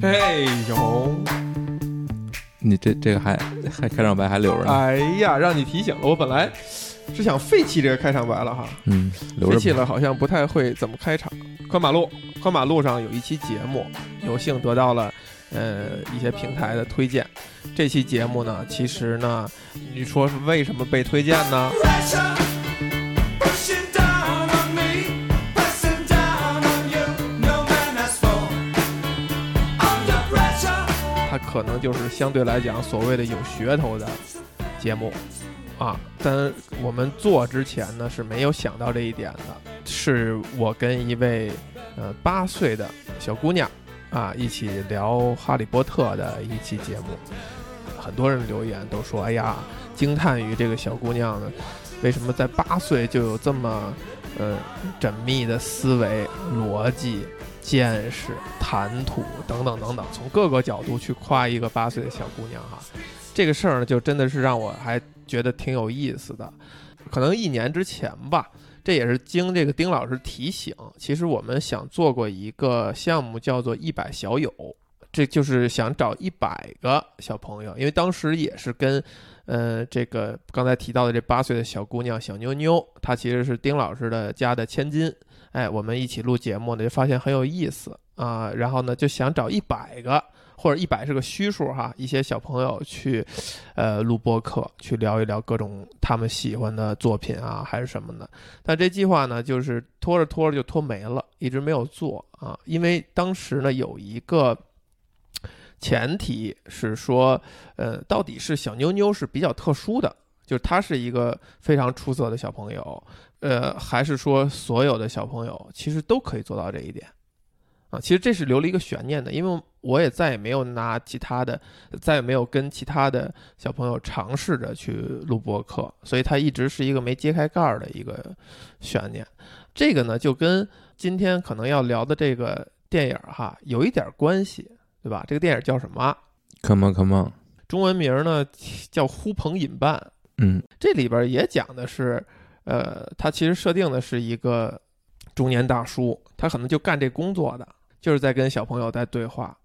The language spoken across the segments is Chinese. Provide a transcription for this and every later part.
嘿呦，你这这个还还开场白还留着呢，哎呀，让你提醒了，我本来是想废弃这个开场白了哈，嗯，留着吧。废弃了，好像不太会怎么开场。宽马路，宽马路上有一期节目，有幸得到了呃一些平台的推荐。这期节目呢，其实呢，你说是为什么被推荐呢？它可能就是相对来讲所谓的有噱头的节目啊。但我们做之前呢是没有想到这一点的，是我跟一位呃八岁的小姑娘啊一起聊《哈利波特》的一期节目。很多人留言都说：“哎呀，惊叹于这个小姑娘呢，为什么在八岁就有这么呃缜密的思维、逻辑、见识、谈吐等等等等，从各个角度去夸一个八岁的小姑娘哈。这个事儿呢，就真的是让我还觉得挺有意思的。可能一年之前吧，这也是经这个丁老师提醒，其实我们想做过一个项目，叫做“一百小友”，这就是想找一百个小朋友，因为当时也是跟。呃，这个刚才提到的这八岁的小姑娘小妞妞，她其实是丁老师的家的千金。哎，我们一起录节目呢，就发现很有意思啊。然后呢，就想找一百个，或者一百是个虚数哈，一些小朋友去，呃，录播课，去聊一聊各种他们喜欢的作品啊，还是什么的。但这计划呢，就是拖着拖着就拖没了，一直没有做啊。因为当时呢，有一个前提是说，呃，到底是小妞妞是比较特殊的，就是她是一个非常出色的小朋友，呃，还是说所有的小朋友其实都可以做到这一点啊？其实这是留了一个悬念的，因为我也再也没有拿其他的，再也没有跟其他的小朋友尝试着去录播课，所以它一直是一个没揭开盖儿的一个悬念。这个呢，就跟今天可能要聊的这个电影哈有一点关系，对吧？这个电影叫什么？Come on, come on，中文名呢叫《呼朋引伴》。嗯这里边也讲的是，呃，他其实设定的是一个中年大叔，他可能就干这工作的，就是在跟小朋友在对话，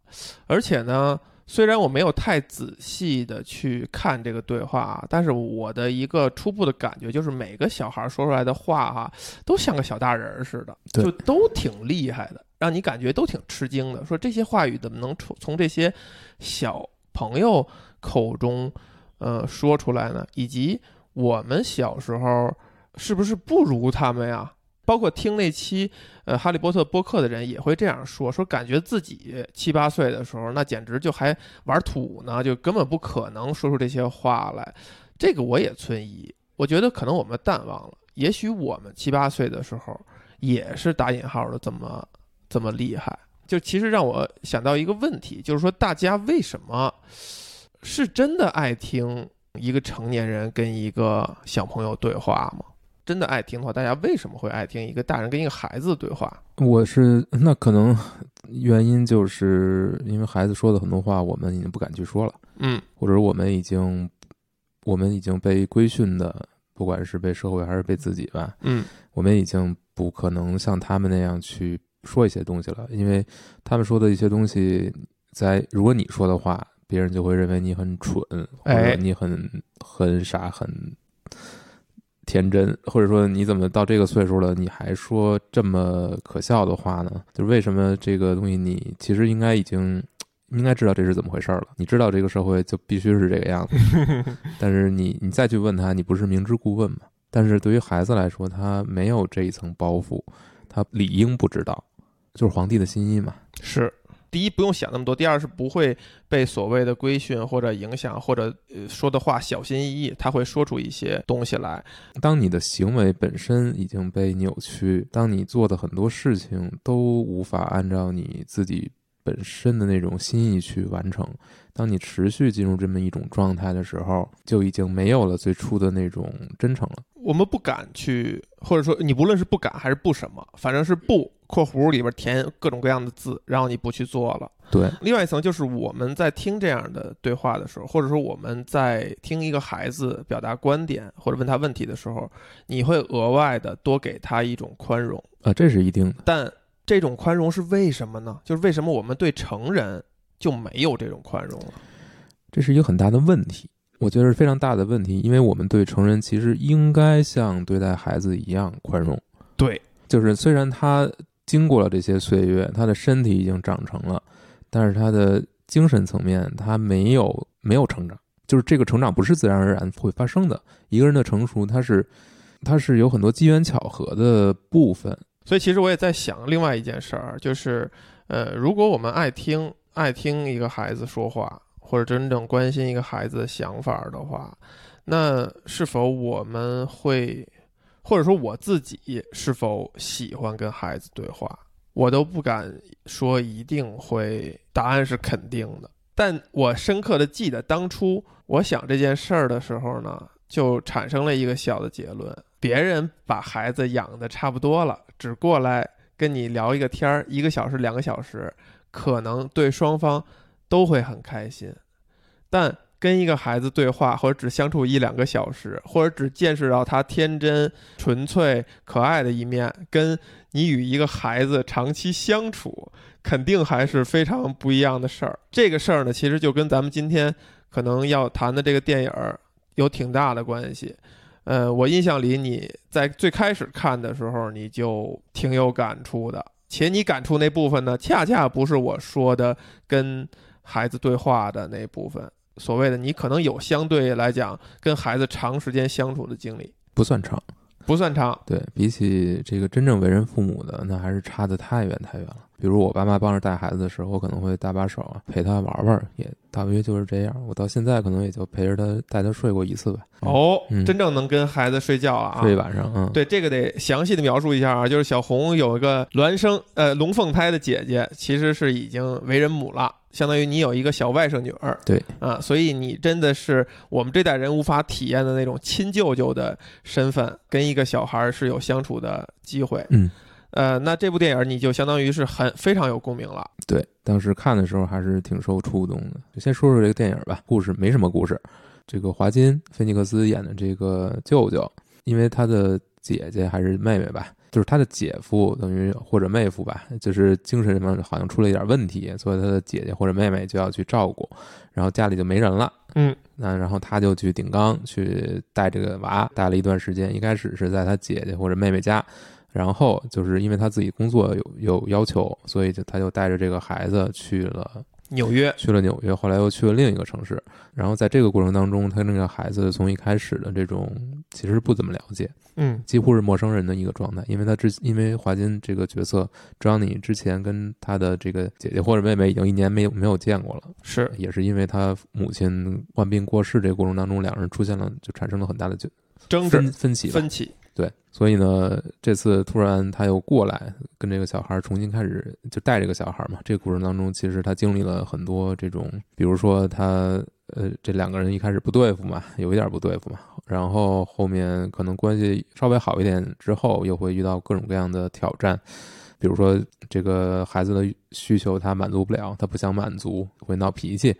而且呢，虽然我没有太仔细的去看这个对话啊，但是我的一个初步的感觉就是每个小孩说出来的话哈、都像个小大人儿似的，就都挺厉害的，让你感觉都挺吃惊的。说这些话语怎么能从从这些小朋友口中呃说出来呢？以及我们小时候是不是不如他们呀？包括听那期呃《哈利波特》播客的人也会这样说，说感觉自己七八岁的时候，那简直就还玩土呢，就根本不可能说出这些话来。这个我也存疑，我觉得可能我们淡忘了，也许我们七八岁的时候也是打引号的这么这么厉害。就其实让我想到一个问题，就是说大家为什么是真的爱听一个成年人跟一个小朋友对话吗？真的爱听的话，大家为什么会爱听一个大人跟一个孩子对话？我是那可能原因就是因为孩子说的很多话，我们已经不敢去说了，嗯或者我们已经我们已经被规训的，不管是被社会还是被自己吧，嗯我们已经不可能像他们那样去说一些东西了，因为他们说的一些东西，在如果你说的话，别人就会认为你很蠢，或哎者你很很傻、很天真，或者说你怎么到这个岁数了，你还说这么可笑的话呢？就是为什么这个东西你其实应该已经。应该知道这是怎么回事了。你知道这个社会就必须是这个样子，但是你你再去问他，你不是明知故问吗？但是对于孩子来说，他没有这一层包袱，他理应不知道，就是皇帝的心意嘛。是。第一，不用想那么多；第二是不会被所谓的规训或者影响，或者呃说的话小心翼翼，他会说出一些东西来。当你的行为本身已经被扭曲，当你做的很多事情都无法按照你自己本身的那种心意去完成，当你持续进入这么一种状态的时候，就已经没有了最初的那种真诚了。我们不敢去，或者说你无论是不敢还是不什么，反正是不（括弧里边填各种各样的字），然后你不去做了。对，另外一层就是我们在听这样的对话的时候，或者说我们在听一个孩子表达观点或者问他问题的时候，你会额外的多给他一种宽容。啊，这是一定的。但这种宽容是为什么呢？就是为什么我们对成人就没有这种宽容了？这是一个很大的问题，我觉得是非常大的问题，因为我们对成人其实应该像对待孩子一样宽容。对，就是虽然他经过了这些岁月，他的身体已经长成了，但是他的精神层面他没有没有成长，就是这个成长不是自然而然会发生的。一个人的成熟，他是他是有很多机缘巧合的部分。所以其实我也在想另外一件事儿，就是呃，如果我们爱听爱听一个孩子说话，或者真正关心一个孩子的想法的话，那是否我们会，或者说我自己是否喜欢跟孩子对话，我都不敢说一定会答案是肯定的。但我深刻的记得当初我想这件事儿的时候呢，就产生了一个小的结论：别人把孩子养的差不多了，只过来跟你聊一个天儿，一个小时、两个小时，可能对双方都会很开心。但跟一个孩子对话，或者只相处一两个小时，或者只见识到他天真、纯粹、可爱的一面，跟你与一个孩子长期相处，肯定还是非常不一样的事儿。这个事儿呢，其实就跟咱们今天可能要谈的这个电影儿有挺大的关系。呃，我印象里你在最开始看的时候，你就挺有感触的，且你感触那部分呢，恰恰不是我说的跟孩子对话的那部分。所谓的你可能有相对来讲跟孩子长时间相处的经历，不算长，不算长。对比起这个真正为人父母的，那还是差得太远太远了。比如我爸妈帮着带孩子的时候，我可能会搭把手啊，陪他玩玩，也大约就是这样。我到现在可能也就陪着他带他睡过一次吧。哦，嗯真正能跟孩子睡觉啊，睡一晚上，嗯，对，这个得详细的描述一下啊，就是小红有一个孪生呃龙凤胎的姐姐，其实是已经为人母了，相当于你有一个小外甥女儿。对啊，所以你真的是我们这代人无法体验的那种亲舅舅的身份，跟一个小孩儿是有相处的机会。嗯，呃，那这部电影你就相当于是很非常有共鸣了。对，当时看的时候还是挺受触动的。就先说说这个电影吧，故事没什么故事。这个华金菲尼克斯演的这个舅舅，因为他的姐姐还是妹妹吧，就是他的姐夫等于或者妹夫吧，就是精神上好像出了一点问题，所以他的姐姐或者妹妹就要去照顾，然后家里就没人了。嗯，那然后他就去顶缸去带这个娃，带了一段时间。一开始是在他姐姐或者妹妹家，然后就是因为他自己工作有有要求，所以就他就带着这个孩子去了纽约，去了纽约，后来又去了另一个城市。然后在这个过程当中，他那个孩子从一开始的这种其实不怎么了解，嗯几乎是陌生人的一个状态，因为他之因为华金这个角色 Johnny 之前跟他的这个姐姐或者妹妹已经一年没有没有见过了，是也是因为他母亲患病过世这个过程当中，两人出现了就产生了很大的就争执分分歧吧。分歧，对，所以呢，这次突然他又过来跟这个小孩重新开始，就带这个小孩嘛。这个过程当中，其实他经历了很多这种，比如说他呃，这两个人一开始不对付嘛，有一点不对付嘛，然后后面可能关系稍微好一点之后，又会遇到各种各样的挑战。比如说，这个孩子的需求他满足不了，他不想满足，会闹脾气，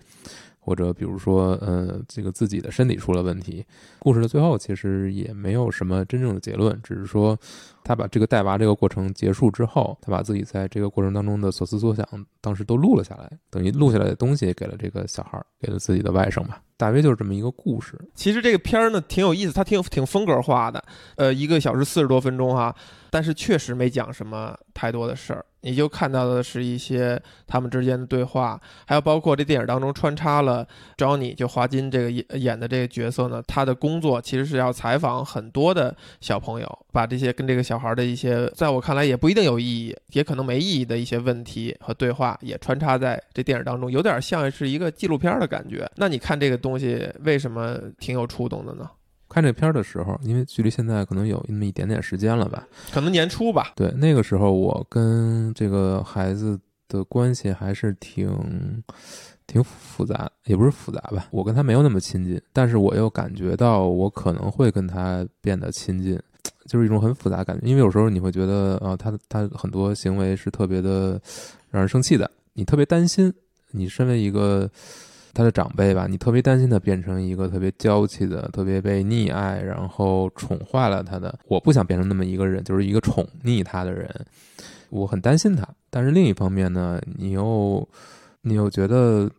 或者比如说，呃，这个自己的身体出了问题。故事的最后其实也没有什么真正的结论，只是说他把这个带娃这个过程结束之后，他把自己在这个过程当中的所思所想，当时都录了下来，等于录下来的东西给了这个小孩，给了自己的外甥吧。大约就是这么一个故事。其实这个片儿呢挺有意思，它挺挺风格化的，呃，一个小时四十多分钟哈，但是确实没讲什么太多的事儿，你就看到的是一些他们之间的对话，还有包括这电影当中穿插了 Johnny 就华金这个演演的这个角色呢，他的工作其实是要采访很多的小朋友，把这些跟这个小孩的一些，在我看来也不一定有意义，也可能没意义的一些问题和对话，也穿插在这电影当中，有点像是一个纪录片的感觉。那你看这个东西为什么挺有触动的呢？看这片儿的时候，因为距离现在可能有那么一点点时间了吧，可能年初吧。对，那个时候我跟这个孩子的关系还是挺挺复杂，也不是复杂吧，我跟他没有那么亲近，但是我又感觉到我可能会跟他变得亲近，就是一种很复杂的感觉，因为有时候你会觉得啊、他他很多行为是特别的让人生气的。你特别担心，你身为一个他的长辈吧，你特别担心他变成一个特别娇气的、特别被溺爱，然后宠坏了他的。我不想变成那么一个人，就是一个宠溺他的人，我很担心他。但是另一方面呢，你又你又觉得。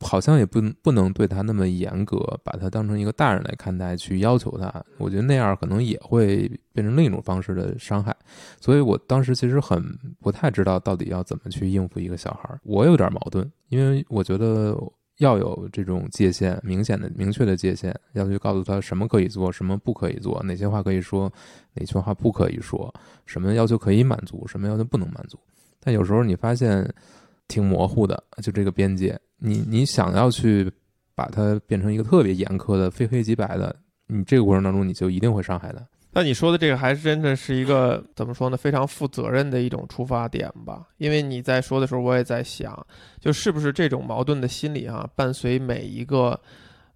好像也不不能对他那么严格，把他当成一个大人来看待，去要求他。我觉得那样可能也会变成另一种方式的伤害。所以我当时其实很不太知道到底要怎么去应付一个小孩儿。我有点矛盾，因为我觉得要有这种界限，明显的、明确的界限，要去告诉他什么可以做，什么不可以做，哪些话可以说，哪些话不可以说，什么要求可以满足，什么要求不能满足。但有时候你发现挺模糊的，就这个边界。你你想要去把它变成一个特别严苛的非黑即白的，你这个过程当中你就一定会伤害他。那你说的这个还真的是一个怎么说呢？非常负责任的一种出发点吧。因为你在说的时候，我也在想，就是不是这种矛盾的心理啊、伴随每一个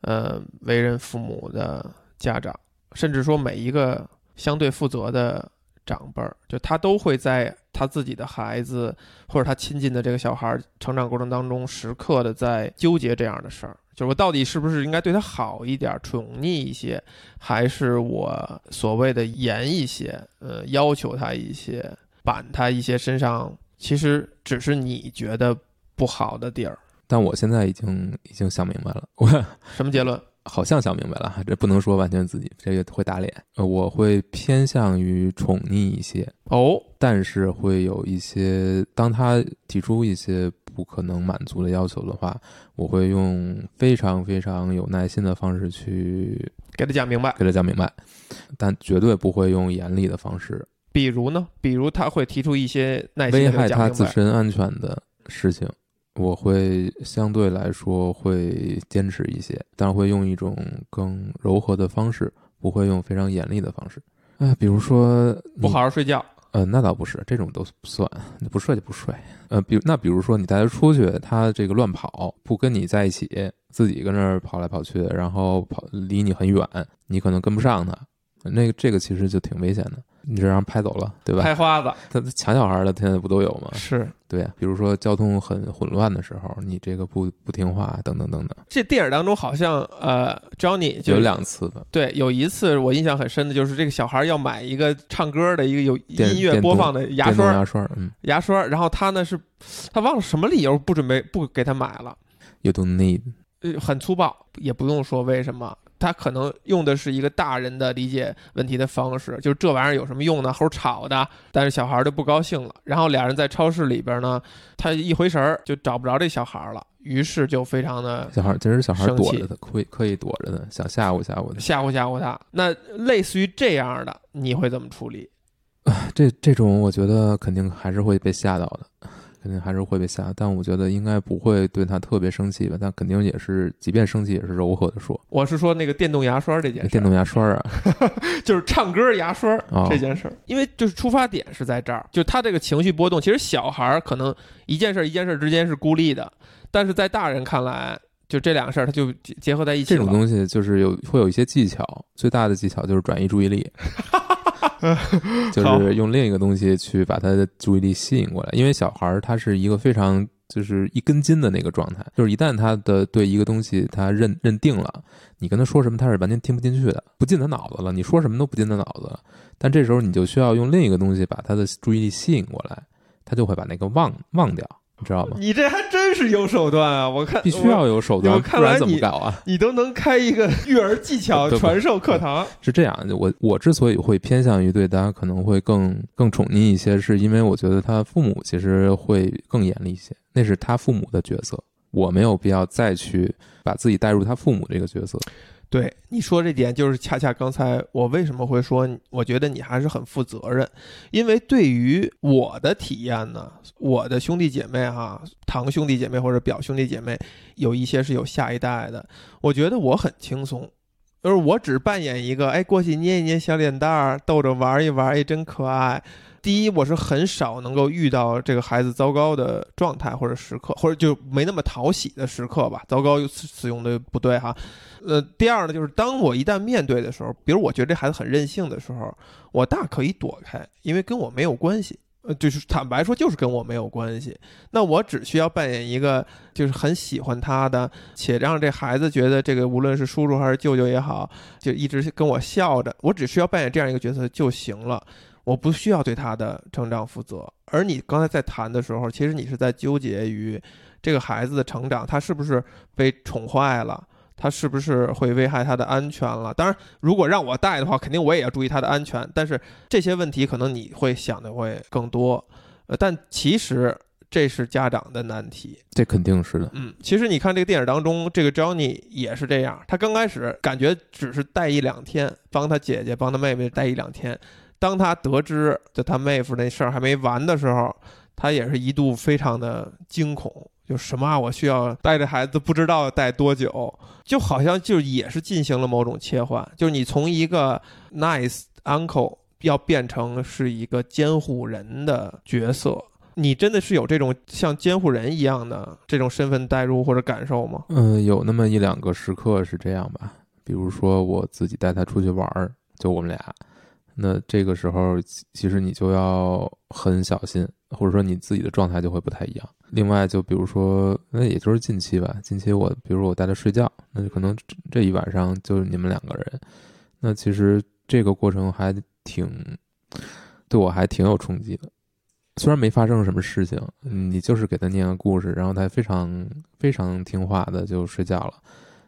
呃为人父母的家长，甚至说每一个相对负责的长辈儿，就他都会在他自己的孩子或者他亲近的这个小孩儿成长过程当中，时刻的在纠结这样的事儿，就是我到底是不是应该对他好一点，宠溺一些，还是我所谓的严一些，呃，要求他一些，板他一些身上其实只是你觉得不好的地儿。但我现在已经已经想明白了，我什么结论？好像想明白了，这不能说完全自己，这个会打脸。呃，我会偏向于宠溺一些，哦，但是会有一些，当他提出一些不可能满足的要求的话，我会用非常非常有耐心的方式去给他讲明白。给他讲明白，但绝对不会用严厉的方式比如呢？比如他会提出一些耐心危害他自。身安全的事情。我会相对来说会坚持一些，但是会用一种更柔和的方式，不会用非常严厉的方式。啊，比如说不好好睡觉，呃，那倒不是，这种都不算，你不睡就不睡。呃，比那比如说你带他出去，他这个乱跑，不跟你在一起，自己跟那儿跑来跑去，然后跑离你很远，你可能跟不上他，那个这个其实就挺危险的，你这让人拍走了，对吧？拍花子他抢小孩的现在不都有吗？是对啊，比如说交通很混乱的时候，你这个不不听话，等等等等，这电影当中好像呃，Johnny 就有两次吧。对，有一次我印象很深的就是这个小孩要买一个唱歌的一个有音乐播放的牙刷，牙刷，嗯牙刷，然后他呢是，他忘了什么理由不准备不给他买了，，You don't need，呃，很粗暴，也不用说为什么，他可能用的是一个大人的理解问题的方式，就是这玩意儿有什么用呢？猴吵的，但是小孩儿就不高兴了。然后俩人在超市里边呢，他一回神儿就找不着这小孩儿了，于是就非常的小孩其实小孩躲着他，可以可以躲着他，想吓唬吓唬他。吓唬吓唬他。那类似于这样的，你会怎么处理？这这种我觉得肯定还是会被吓到的，肯定还是会被吓。但我觉得应该不会对他特别生气吧，但肯定也是，即便生气也是柔和的说。我是说那个电动牙刷这件事，电动牙刷啊，就是唱歌牙刷哦这件事儿，因为就是出发点是在这儿，就他这个情绪波动，其实小孩儿可能一件事儿一件事儿之间是孤立的，但是在大人看来，就这两个事儿它就结结合在一起。这种东西就是有会有一些技巧，最大的技巧就是转移注意力，就是用另一个东西去把他的注意力吸引过来。因为小孩儿他是一个非常就是一根筋的那个状态，就是一旦他的对一个东西他认认定了，你跟他说什么他是完全听不进去的，不进他脑子了，你说什么都不进他脑子了。但这时候你就需要用另一个东西把他的注意力吸引过来，他就会把那个忘忘掉，你知道吗？你这还真是有手段啊！我看必须要有手段，我看来不然怎么搞啊？你都能开一个育儿技巧 传授课堂，是这样的，我我之所以会偏向于对他可能会更更宠溺一些，是因为我觉得他父母其实会更严厉一些，那是他父母的角色，我没有必要再去把自己带入他父母这个角色。对你说这点，就是恰恰刚才我为什么会说，我觉得你还是很负责任，因为对于我的体验呢，我的兄弟姐妹哈，堂兄弟姐妹或者表兄弟姐妹，有一些是有下一代的，我觉得我很轻松。就是我只扮演一个，哎，过去捏一捏小脸蛋儿，逗着玩一玩，哎，真可爱。第一，我是很少能够遇到这个孩子糟糕的状态或者时刻，或者就没那么讨喜的时刻吧。糟糕使用的不对哈。呃，第二呢，就是当我一旦面对的时候，比如我觉得这孩子很任性的时候，我大可以躲开，因为跟我没有关系。呃，就是坦白说，就是跟我没有关系。那我只需要扮演一个就是很喜欢他的，且让这孩子觉得这个无论是叔叔还是舅舅也好，就一直跟我笑着，我只需要扮演这样一个角色就行了。我不需要对他的成长负责。而你刚才在谈的时候，其实你是在纠结于这个孩子的成长，他是不是被宠坏了？他是不是会危害他的安全了？当然，如果让我带的话，肯定我也要注意他的安全。但是这些问题可能你会想的会更多，呃，但其实这是家长的难题。这肯定是的。嗯，其实你看这个电影当中，这个 Johnny 也是这样。他刚开始感觉只是带一两天，帮他姐姐、帮他妹妹带一两天。当他得知就他妹夫那事儿还没完的时候，他也是一度非常的惊恐。就什么啊？我需要带着孩子，不知道带多久，就好像就也是进行了某种切换，就是你从一个 nice uncle 要变成是一个监护人的角色，你真的是有这种像监护人一样的这种身份代入或者感受吗？嗯，有那么一两个时刻是这样吧，比如说我自己带他出去玩儿，就我们俩，那这个时候其其实你就要很小心，或者说你自己的状态就会不太一样。另外，就比如说，那也就是近期吧，近期我比如说我带他睡觉，那就可能这这一晚上就是你们两个人，那其实这个过程还挺对我还挺有冲击的。虽然没发生什么事情，嗯你就是给他念个故事，然后他非常非常听话的就睡觉了，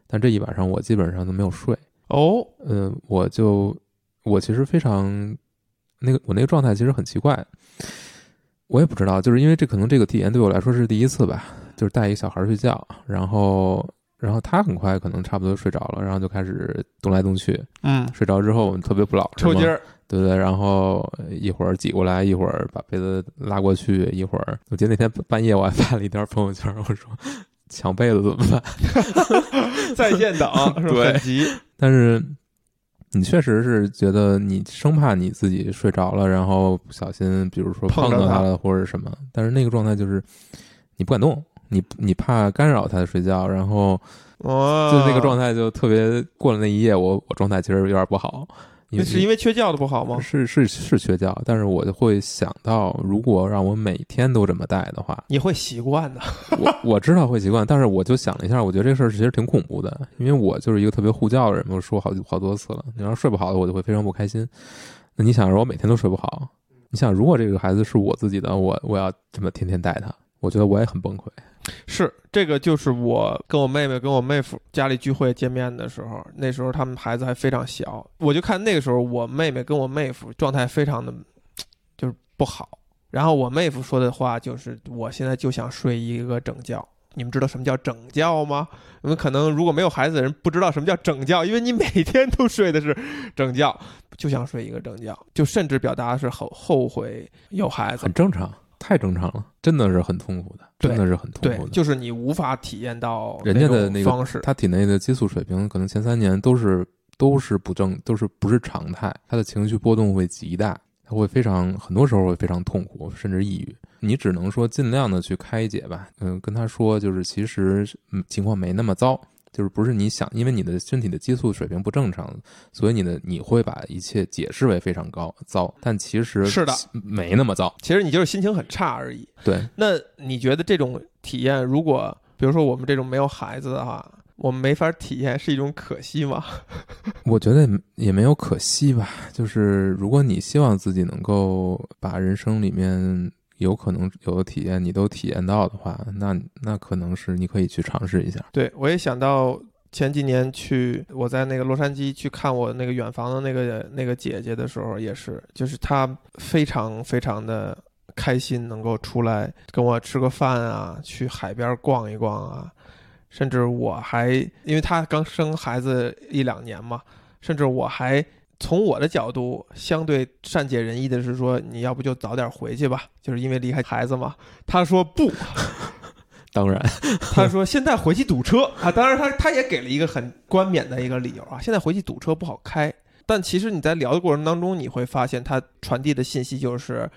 但这一晚上我基本上都没有睡。哦，嗯，我就我其实非常那个我那个状态其实很奇怪，我也不知道，就是因为这可能这个体验对我来说是第一次吧，就是带一个小孩睡觉，然后然后他很快可能差不多睡着了，然后就开始动来动去，嗯，睡着之后我们特别不老实嘛抽筋儿，对对，然后一会儿挤过来，一会儿把被子拉过去，一会儿，我记得那天半夜我还发了一条朋友圈，我说抢被子怎么办？在线等？对很急，但是你确实是觉得你生怕你自己睡着了，然后不小心，比如说碰到他了或者什么，但是那个状态就是你不敢动，你你怕干扰他的睡觉，然后哦，就那个状态就特别过了那一夜，我我状态其实有点不好，那是因为缺觉的不好吗？是是是缺觉，但是我就会想到，如果让我每天都这么带的话，你会习惯的。我我知道会习惯，但是我就想了一下，我觉得这事儿其实挺恐怖的，因为我就是一个特别护教的人，我说好好多次了。你要是睡不好的，我就会非常不开心。那你想，如果我每天都睡不好，你想，如果这个孩子是我自己的，我我要这么天天带他，我觉得我也很崩溃。是这个，就是我跟我妹妹跟我妹夫家里聚会见面的时候，那时候他们孩子还非常小，我就看那个时候我妹妹跟我妹夫状态非常的，就是不好。然后我妹夫说的话就是：“我现在就想睡一个整觉。”你们知道什么叫整觉吗？你们可能如果没有孩子的人不知道什么叫整觉，因为你每天都睡的是整觉，就想睡一个整觉，就甚至表达是后后悔有孩子很。正常，太正常了，真的是很痛苦的，真的是很痛苦，的。就是你无法体验到人家的那个方式。他体内的激素水平可能前三年都是都是不正，都是不是常态，他的情绪波动会极大，他会非常很多时候会非常痛苦，甚至抑郁。你只能说尽量的去开解吧，嗯，跟他说就是其实嗯情况没那么糟，就是不是你想，因为你的身体的激素水平不正常，所以你的你会把一切解释为非常高糟，但其实是的没那么糟。其实你就是心情很差而已。对，那你觉得这种体验，如果比如说我们这种没有孩子的话，我们没法体验，是一种可惜吗？我觉得也没有可惜吧，就是如果你希望自己能够把人生里面有可能有的体验你都体验到的话，那那可能是你可以去尝试一下。对我也想到前几年去我在那个洛杉矶去看我那个远房的那个那个姐姐的时候，也是，就是她非常非常的开心能够出来跟我吃个饭啊，去海边逛一逛啊，甚至我还因为她刚生孩子一两年嘛，甚至我还。从我的角度，相对善解人意的是说，你要不就早点回去吧，就是因为离开孩子嘛。他说不，当然，他说现在回去堵车啊，当然他他也给了一个很冠冕的一个理由啊，现在回去堵车不好开。但其实你在聊的过程当中，你会发现他传递的信息就是，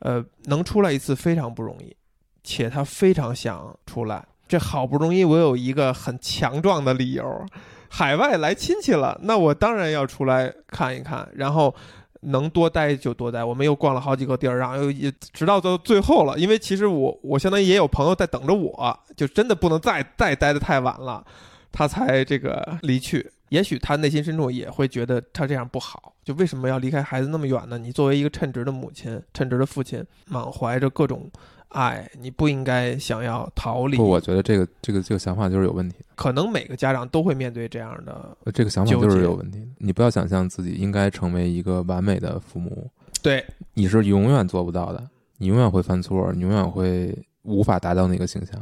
呃，能出来一次非常不容易，且他非常想出来。这好不容易我有一个很强壮的理由，海外来亲戚了，那我当然要出来看一看。然后能多待就多待。我们又逛了好几个地儿，然后又一直到到最后了。因为其实我我相当于也有朋友在等着我，就真的不能再再待得太晚了，他才这个离去。也许他内心深处也会觉得他这样不好，就为什么要离开孩子那么远呢？你作为一个称职的母亲、称职的父亲，满怀着各种爱，你不应该想要逃离。不，我觉得这个这个这个想法就是有问题的，可能每个家长都会面对这样的，呃这个想法就是有问题的。你不要想象自己应该成为一个完美的父母，对，你是永远做不到的，你永远会犯错，你永远会无法达到那个形象。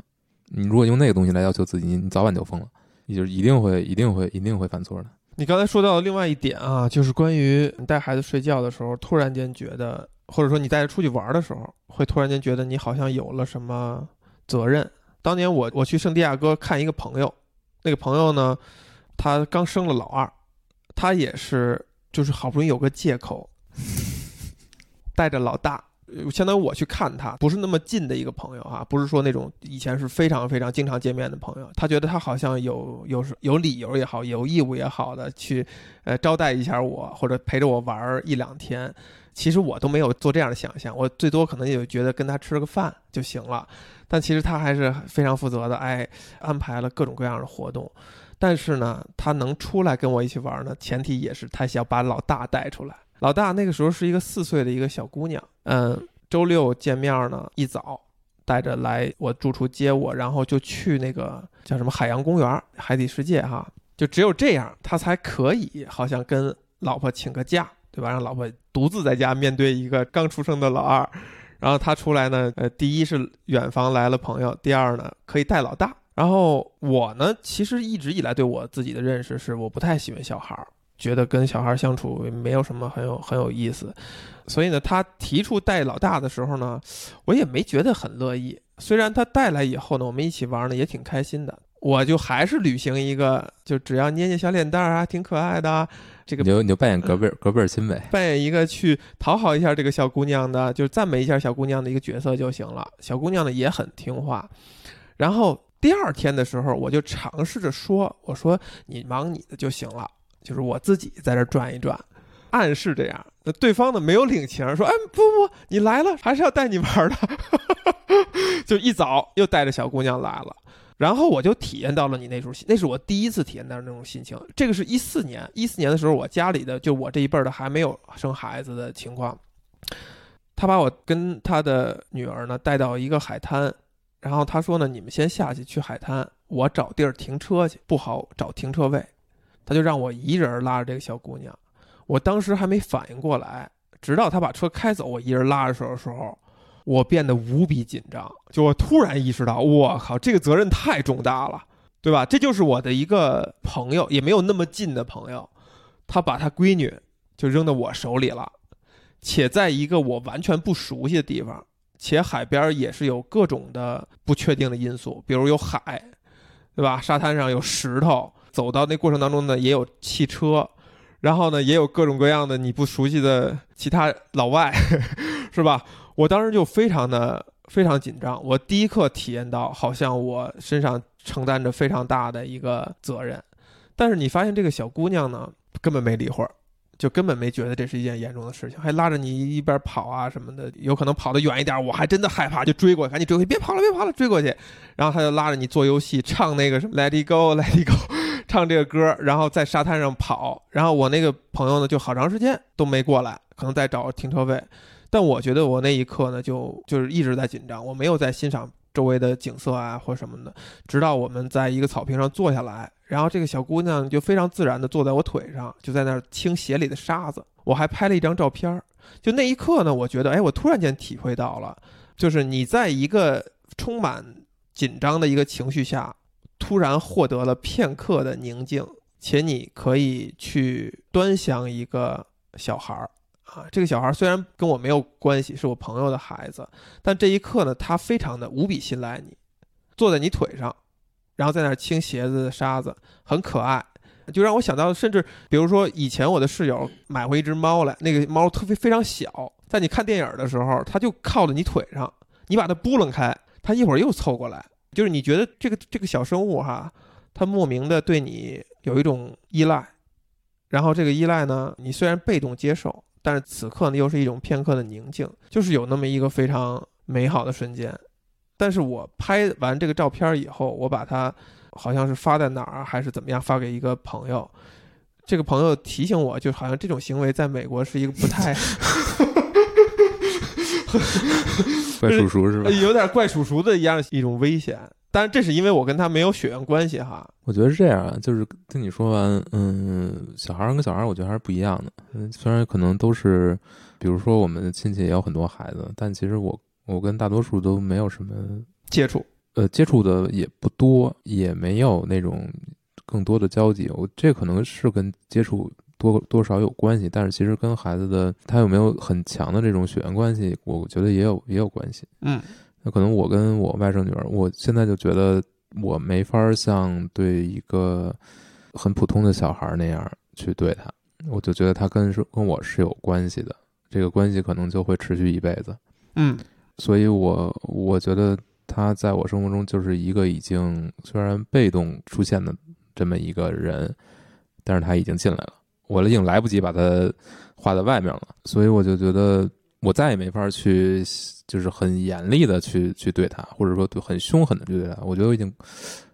你如果用那个东西来要求自己，你你早晚就疯了，你就一定会一定会一定会犯错的。你刚才说到的另外一点啊，就是关于你带孩子睡觉的时候，突然间觉得，或者说你带他出去玩的时候，会突然间觉得你好像有了什么责任。当年我我去圣地亚哥看一个朋友，那个朋友呢，他刚生了老二，他也是就是好不容易有个借口，带着老大。相当于我去看他，不是那么近的一个朋友哈、不是说那种以前是非常非常经常见面的朋友。他觉得他好像有有有理由也好，有义务也好的去呃招待一下我，或者陪着我玩儿一两天。其实我都没有做这样的想象，我最多可能也觉得跟他吃个饭就行了。但其实他还是非常负责的，哎，安排了各种各样的活动。但是呢，他能出来跟我一起玩呢，前提也是他想把老大带出来。老大那个时候是一个四岁的一个小姑娘，嗯，周六见面呢，一早带着来我住处接我，然后就去那个叫什么海洋公园、海底世界哈，就只有这样，他才可以好像跟老婆请个假，对吧？让老婆独自在家面对一个刚出生的老二，然后他出来呢，呃，第一是远房来了朋友，第二呢可以带老大。然后我呢，其实一直以来对我自己的认识是，我不太喜欢小孩儿，觉得跟小孩相处没有什么很有很有意思。所以呢，他提出带老大的时候呢，我也没觉得很乐意。虽然他带来以后呢，我们一起玩呢也挺开心的，我就还是履行一个，就只要捏捏小脸蛋儿啊，挺可爱的啊，这个你就你就扮演隔辈儿隔辈儿亲呗。扮演一个去讨好一下这个小姑娘的，就是赞美一下小姑娘的一个角色就行了。小姑娘呢也很听话。然后第二天的时候，我就尝试着说：“我说你忙你的就行了，就是我自己在这转一转，暗示这样。”那对方呢没有领情，说：“哎，不不，你来了，还是要带你玩的。”就一早又带着小姑娘来了。然后我就体验到了你那种心，那是我第一次体验到那种心情。这个是一四年，一四年的时候，我家里的就我这一辈的还没有生孩子的情况，他把我跟他的女儿呢带到一个海滩，然后他说呢，你们先下去去海滩，我找地儿停车去，不好找停车位，他就让我一人拉着这个小姑娘。我当时还没反应过来，直到他把车开走，我一人拉着手的时候，我变得无比紧张，就我突然意识到，我靠，这个责任太重大了，对吧？这就是我的一个朋友，也没有那么近的朋友，他把他闺女就扔到我手里了，且在一个我完全不熟悉的地方，且海边也是有各种的不确定的因素，比如有海，对吧？沙滩上有石头，走到那过程当中呢，也有汽车。然后呢，也有各种各样的你不熟悉的其他老外，是吧？我当时就非常的非常紧张，我第一刻体验到好像我身上承担着非常大的一个责任，但是你发现这个小姑娘呢，根本没理会儿，就根本没觉得这是一件严重的事情，还拉着你一边跑啊什么的，有可能跑得远一点，我还真的害怕，就追过去，赶紧追过去，别跑了，别跑了，追过去，然后她就拉着你做游戏，唱那个什么 Let It Go，Let It Go。唱这个歌，然后在沙滩上跑，然后我那个朋友呢，就好长时间都没过来，可能在找停车位。但我觉得我那一刻呢，就就是一直在紧张，我没有在欣赏周围的景色啊或什么的。直到我们在一个草坪上坐下来，然后这个小姑娘就非常自然的坐在我腿上，就在那儿清鞋里的沙子。我还拍了一张照片儿。就那一刻呢，我觉得，哎，我突然间体会到了，就是你在一个充满紧张的一个情绪下。突然获得了片刻的宁静，且你可以去端详一个小孩儿啊。这个小孩儿虽然跟我没有关系，是我朋友的孩子，但这一刻呢，他非常的无比信赖你，坐在你腿上，然后在那儿清鞋子沙子，很可爱，就让我想到，甚至比如说以前我的室友买回一只猫来，那个猫特别非常小，在你看电影的时候，它就靠在你腿上，你把它拨楞开，它一会儿又凑过来。就是你觉得这个这个小生物哈，它莫名的对你有一种依赖，然后这个依赖呢，你虽然被动接受，但是此刻呢又是一种片刻的宁静，就是有那么一个非常美好的瞬间。但是我拍完这个照片以后，我把它好像是发在哪儿还是怎么样，发给一个朋友。这个朋友提醒我，就好像这种行为在美国是一个不太 怪叔叔是吧？有点怪叔叔的一样一种危险。当然，这是因为我跟他没有血缘关系哈。我觉得是这样啊，就是跟你说完，嗯，小孩儿跟小孩儿，我觉得还是不一样的。嗯，虽然可能都是，比如说我们的亲戚也有很多孩子，但其实我我跟大多数都没有什么接触，呃接触的也不多，也没有那种更多的交集。我这可能是跟接触多多少有关系，但是其实跟孩子的他有没有很强的这种血缘关系，我觉得也有也有关系。嗯那可能我跟我外甥女儿，我现在就觉得我没法儿像对一个很普通的小孩儿那样去对她，我就觉得她跟是跟我是有关系的，这个关系可能就会持续一辈子。嗯所以我我觉得她在我生活中就是一个已经虽然被动出现的这么一个人，但是她已经进来了，我已经来不及把它画在外面了，所以我就觉得我再也没法去，就是很严厉的去去对她，或者说对很凶狠的去对她，我觉得我已经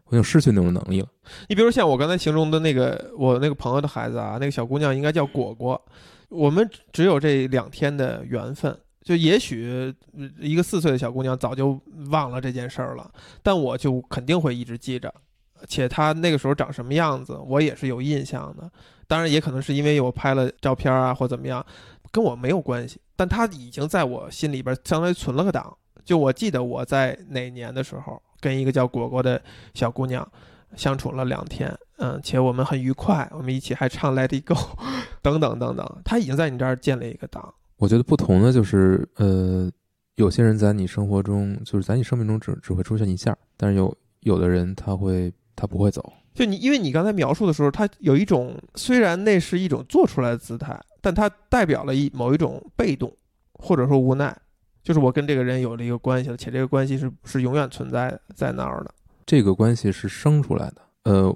我已经失去那种能力了。你比如像我刚才形容的那个我那个朋友的孩子啊，那个小姑娘应该叫果果，我们只有这两天的缘分。就也许一个四岁的小姑娘早就忘了这件事儿了，但我就肯定会一直记着，且他那个时候长什么样子，我也是有印象的。当然，也可能是因为我拍了照片啊，或怎么样，跟我没有关系。但他已经在我心里边相当于存了个档。就我记得我在哪年的时候，跟一个叫果果的小姑娘相处了两天，嗯，且我们很愉快，我们一起还唱《Let It Go 》等等等等。他已经在你这儿建了一个档。我觉得不同的就是，呃，有些人在你生活中，就是在你生命中只只会出现一下，但是有有的人他会他不会走，就你，因为你刚才描述的时候，它有一种虽然那是一种做出来的姿态，但它代表了一某一种被动，或者说无奈。就是我跟这个人有了一个关系了，且这个关系是是永远存在在那儿的。这个关系是生出来的。呃，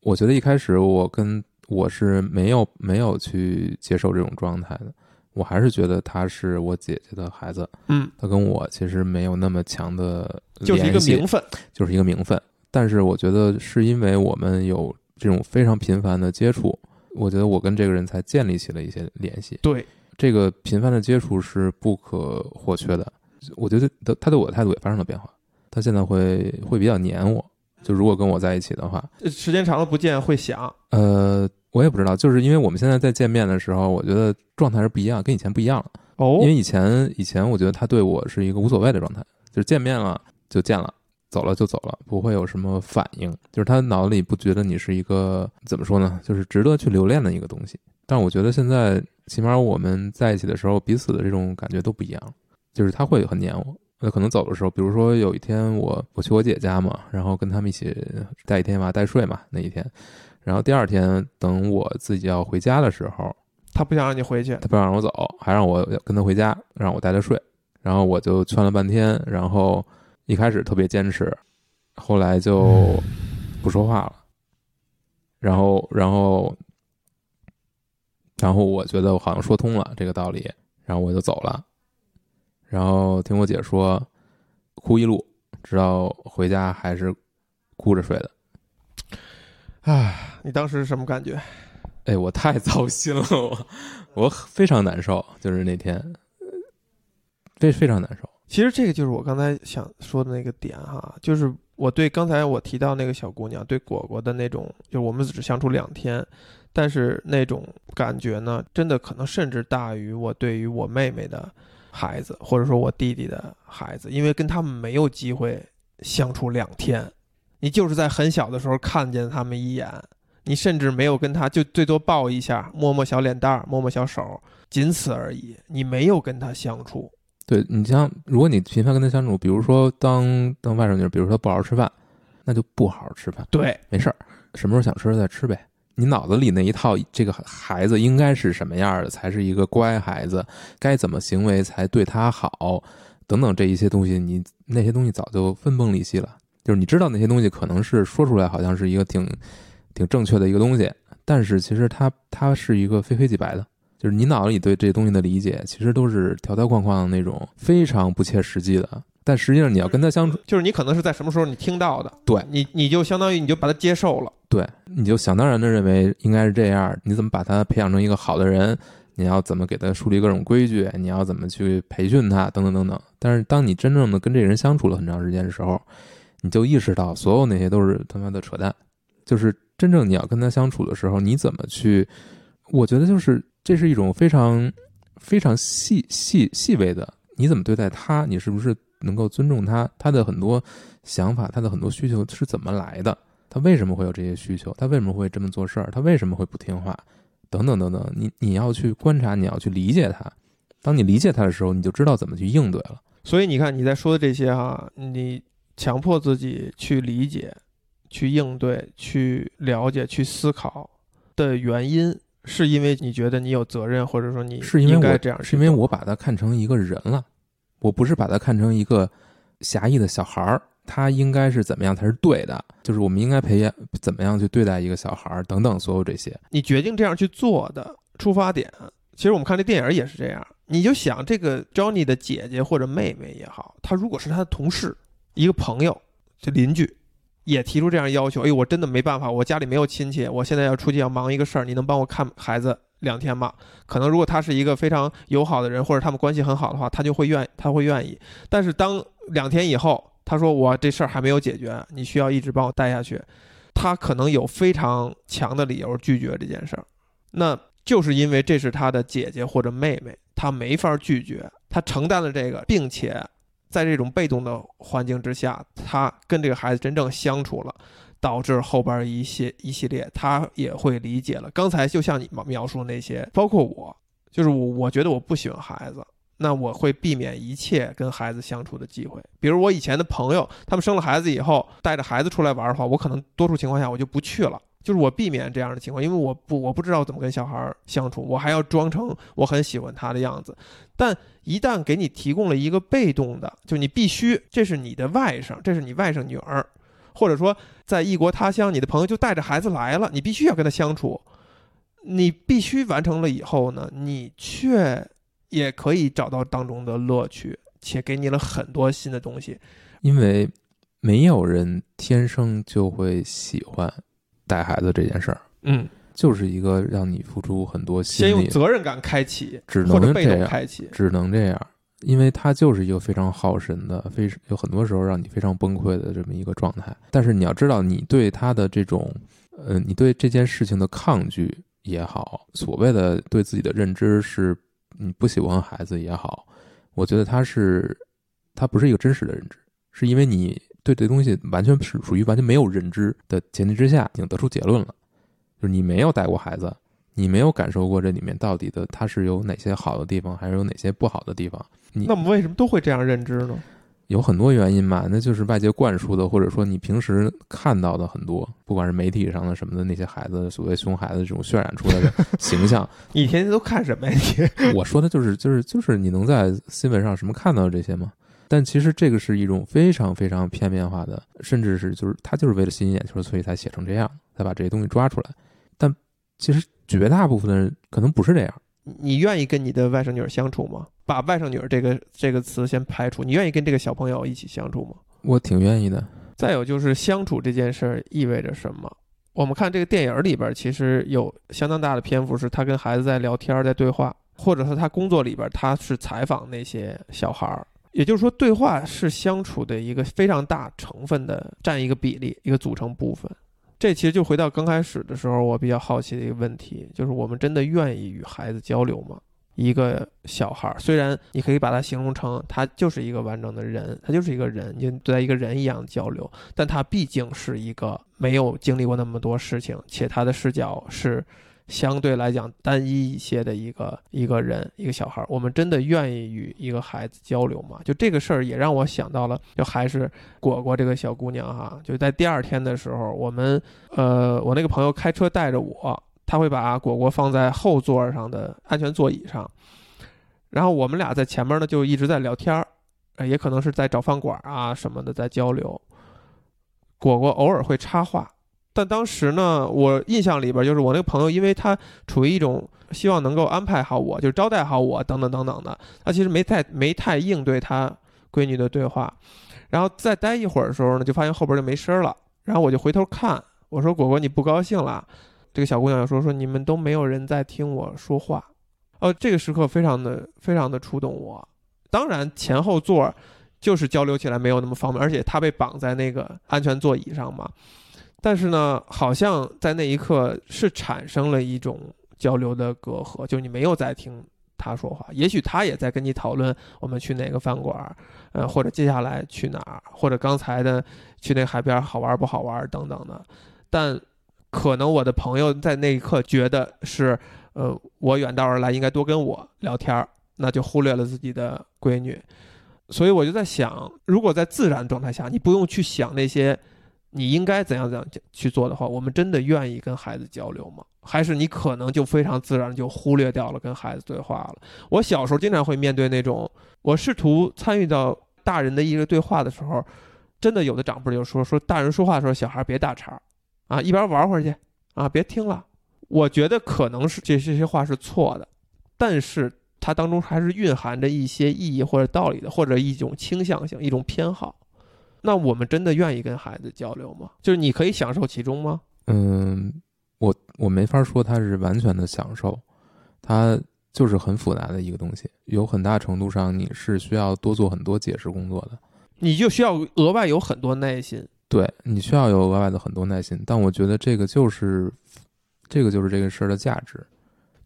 我觉得一开始我跟我是没有没有去接受这种状态的，我还是觉得他是我姐姐的孩子，嗯，他跟我其实没有那么强的就是一个名分。就是一个名分。但是我觉得是因为我们有这种非常频繁的接触，我觉得我跟这个人才建立起了一些联系。对，这个频繁的接触是不可或缺的。我觉得他他对我的态度也发生了变化，他现在会会比较黏我。就如果跟我在一起的话，呃时间长了不见会想，呃，我也不知道，就是因为我们现在在见面的时候，我觉得状态是不一样，跟以前不一样了。哦因为以前以前我觉得他对我是一个无所谓的状态，就是见面了就见了，走了就走了，不会有什么反应，就是他脑子里不觉得你是一个怎么说呢，就是值得去留恋的一个东西。但我觉得现在起码我们在一起的时候，彼此的这种感觉都不一样，就是他会很黏我。那可能走的时候，比如说有一天我我去我姐家嘛，然后跟他们一起带一天娃带睡嘛那一天，然后第二天等我自己要回家的时候，他不想让你回去，他不想让我走，还让我跟他回家，让我带他睡。然后我就劝了半天，然后一开始特别坚持，后来就不说话了。然后，然后，然后我觉得我好像说通了这个道理，然后我就走了。然后听我姐说，哭一路，直到回家还是哭着睡的。唉，你当时什么感觉？哎，我太糟心了，我我非常难受，就是那天，非非常难受。其实这个就是我刚才想说的那个点哈，就是我对刚才我提到那个小姑娘对果果的那种，就是我们只相处两天，但是那种感觉呢，真的可能甚至大于我对于我妹妹的孩子，或者说我弟弟的孩子，因为跟他们没有机会相处两天，你就是在很小的时候看见他们一眼，你甚至没有跟他就最多抱一下，摸摸小脸蛋儿，摸摸小手，仅此而已，你没有跟他相处。对你像，如果你频繁跟他相处，比如说当当外甥女，比如说不好好吃饭，那就不好好吃饭，对，没事儿，什么时候想吃再吃呗。你脑子里那一套，这个孩子应该是什么样的，才是一个乖孩子，该怎么行为才对他好，等等这一些东西，你那些东西早就分崩离析了。就是你知道那些东西可能是说出来好像是一个挺挺正确的一个东西，但是其实它它是一个非黑即白的。就是你脑子里对这东西的理解，其实都是条条框框的那种非常不切实际的。但实际上你要跟他相处，就是你可能是在什么时候你听到的，对你你就相当于你就把它接受了。对，你就想当然的认为应该是这样。你怎么把他培养成一个好的人？你要怎么给他树立各种规矩？你要怎么去培训他？等等等等。但是当你真正的跟这个人相处了很长时间的时候，你就意识到所有那些都是他妈的扯淡。就是真正你要跟他相处的时候，你怎么去？我觉得就是这是一种非常非常细细细微的，你怎么对待他？你是不是能够尊重他？他的很多想法，他的很多需求是怎么来的？他为什么会有这些需求？他为什么会这么做事儿？他为什么会不听话？等等等等，你 你要去观察，你要去理解他。当你理解他的时候，你就知道怎么去应对了。所以你看你在说的这些哈、你强迫自己去理解、去应对、去了解、去思考的原因，是因为你觉得你有责任，或者说你是因为应该这样是因为我把他看成一个人了，我不是把他看成一个狭义的小孩儿。他应该是怎么样才是对的？就是我们应该培养怎么样去对待一个小孩儿等等，所有这些。你决定这样去做的出发点，其实我们看这电影也是这样。你就想这个 Johnny 的姐姐或者妹妹也好，她如果是他的同事、一个朋友、这邻居，也提出这样要求，哎，我真的没办法，我家里没有亲戚，我现在要出去要忙一个事儿，你能帮我看孩子两天吗？可能如果他是一个非常友好的人，或者他们关系很好的话，他就会愿他会愿意。但是当两天以后，他说我这事儿还没有解决，你需要一直帮我带下去，他可能有非常强的理由拒绝这件事儿。那就是因为这是他的姐姐或者妹妹，他没法拒绝，他承担了这个，并且在这种被动的环境之下，他跟这个孩子真正相处了，导致后边一些一系列他也会理解了。刚才就像你描述那些，包括我，就是我，我觉得我不喜欢孩子。那我会避免一切跟孩子相处的机会，比如我以前的朋友，他们生了孩子以后带着孩子出来玩的话，我可能多数情况下我就不去了，就是我避免这样的情况，因为我不我不知道怎么跟小孩相处，我还要装成我很喜欢他的样子。但一旦给你提供了一个被动的，就你必须这是你的外甥，这是你外甥女儿，或者说在异国他乡，你的朋友就带着孩子来了，你必须要跟他相处，你必须完成了以后呢，你却也可以找到当中的乐趣，且给你了很多新的东西。因为没有人天生就会喜欢带孩子这件事儿，嗯，就是一个让你付出很多心先用，责任感开启，只能这样，动开启。只能这样。因为他就是一个非常耗神的，非有很多时候让你非常崩溃的这么一个状态。但是你要知道，你对他的这种，呃，你对这件事情的抗拒也好，所谓的对自己的认知是你不喜欢孩子也好，我觉得他是他不是一个真实的认知，是因为你对这东西完全是属于完全没有认知的前提之下，已经得出结论了，就是你没有带过孩子，你没有感受过这里面到底的它是有哪些好的地方，还是有哪些不好的地方。你那我们为什么都会这样认知呢？有很多原因嘛，那就是外界灌输的，或者说你平时看到的很多，不管是媒体上的什么的那些孩子，所谓熊孩子这种渲染出来的形象，你天天都看什么呀？你我说的就是就是就是你能在新闻上什么看到这些吗？但其实这个是一种非常非常片面化的，甚至是就是他就是为了吸引眼球，所以才写成这样，才把这些东西抓出来。但其实绝大部分的人可能不是这样。你愿意跟你的外甥女儿相处吗？把外甥女儿这个这个词先排除，你愿意跟这个小朋友一起相处吗？我挺愿意的，再有就是相处这件事儿意味着什么？我们看这个电影里边，其实有相当大的篇幅是他跟孩子在聊天，在对话，或者说他工作里边他是采访那些小孩儿。也就是说，对话是相处的一个非常大成分的占一个比例，一个组成部分。这其实就回到刚开始的时候，我比较好奇的一个问题，就是我们真的愿意与孩子交流吗？一个小孩儿，虽然你可以把他形容成他就是一个完整的人，他就是一个人，你对待一个人一样交流，但他毕竟是一个没有经历过那么多事情，且他的视角是相对来讲单一一些的一个一个人，一个小孩。我们真的愿意与一个孩子交流吗？就这个事儿也让我想到了，就还是果果这个小姑娘哈，就在第二天的时候，我们呃，我那个朋友开车带着我，他会把果果放在后座上的安全座椅上，然后我们俩在前面呢就一直在聊天儿，呃也可能是在找饭馆啊什么的在交流。果果偶尔会插话，但当时呢，我印象里边就是我那个朋友，因为他处于一种希望能够安排好我，就是招待好我等等等等的，他其实没太没太应对他闺女的对话。然后再待一会儿的时候呢，就发现后边就没声了。然后我就回头看，我说：“果果，你不高兴了？”这个小姑娘说：“说你们都没有人在听我说话。”哦，这个时刻非常的非常的触动我。当然，前后座就是交流起来没有那么方便，而且她被绑在那个安全座椅上嘛。但是呢，好像在那一刻是产生了一种交流的隔阂，就你没有在听他说话，也许他也在跟你讨论我们去哪个饭馆，呃，或者接下来去哪儿，或者刚才的去那海边好玩不好玩等等的。但可能我的朋友在那一刻觉得是，呃，我远道而来，应该多跟我聊天儿，那就忽略了自己的闺女。所以我就在想，如果在自然状态下，你不用去想那些你应该怎样怎样去做的话，我们真的愿意跟孩子交流吗？还是你可能就非常自然就忽略掉了跟孩子对话了？我小时候经常会面对那种，我试图参与到大人的一个对话的时候，真的有的长辈就说说大人说话的时候，小孩别打岔，啊，一边玩会儿去，啊，别听了。我觉得可能是这这些话是错的，但是它当中还是蕴含着一些意义或者道理的，或者一种倾向性、一种偏好。那我们真的愿意跟孩子交流吗？就是你可以享受其中吗？嗯，我我没法说它是完全的享受，它就是很复杂的一个东西，有很大程度上你是需要多做很多解释工作的。你就需要额外有很多耐心。对你需要有额外的很多耐心，但我觉得这个就是，这个就是这个事儿的价值，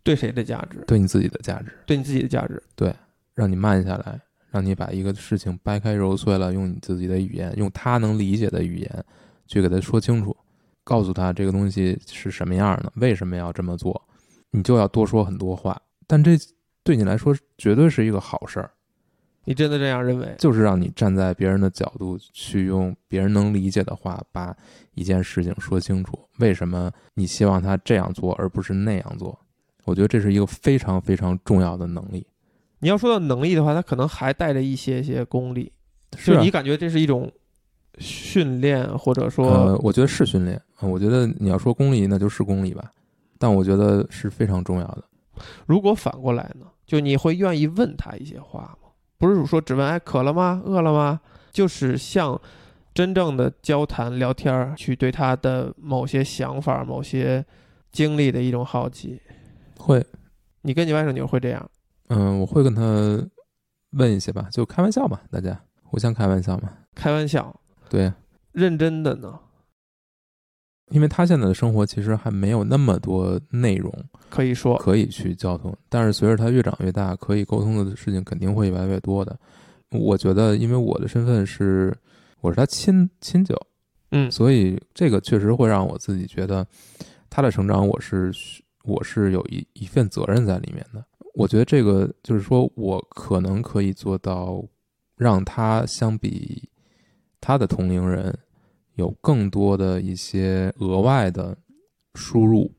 对谁的价值？对你自己的价值，对你自己的价值。对让你慢下来，让你把一个事情掰开揉碎了，用你自己的语言，用他能理解的语言去给他说清楚，告诉他这个东西是什么样的，为什么要这么做，你就要多说很多话，但这对你来说绝对是一个好事儿，你真的这样认为？就是让你站在别人的角度去用别人能理解的话把一件事情说清楚，为什么你希望他这样做而不是那样做？我觉得这是一个非常非常重要的能力。你要说到能力的话，它可能还带着一些些功力，就你感觉这是一种训练，或者说、呃，我觉得是训练。呃我觉得你要说功力，那就是功力吧。但我觉得是非常重要的。如果反过来呢？就你会愿意问他一些话吗？不是说只问哎渴了吗？饿了吗？就是像真正的交谈聊天儿，去对他的某些想法、某些经历的一种好奇。会，你跟你外甥女会这样？嗯、我会跟他问一些吧，就开玩笑嘛，大家互相开玩笑嘛。开玩笑，对，认真的呢？因为他现在的生活其实还没有那么多内容可以说，可以去交通，但是随着他越长越大，可以沟通的事情肯定会越来越多的。我觉得，因为我的身份是我是他亲亲舅，嗯，所以这个确实会让我自己觉得他的成长，我是我是有一一份责任在里面的。我觉得这个就是说我可能可以做到，让他相比他的同龄人有更多的一些额外的输入，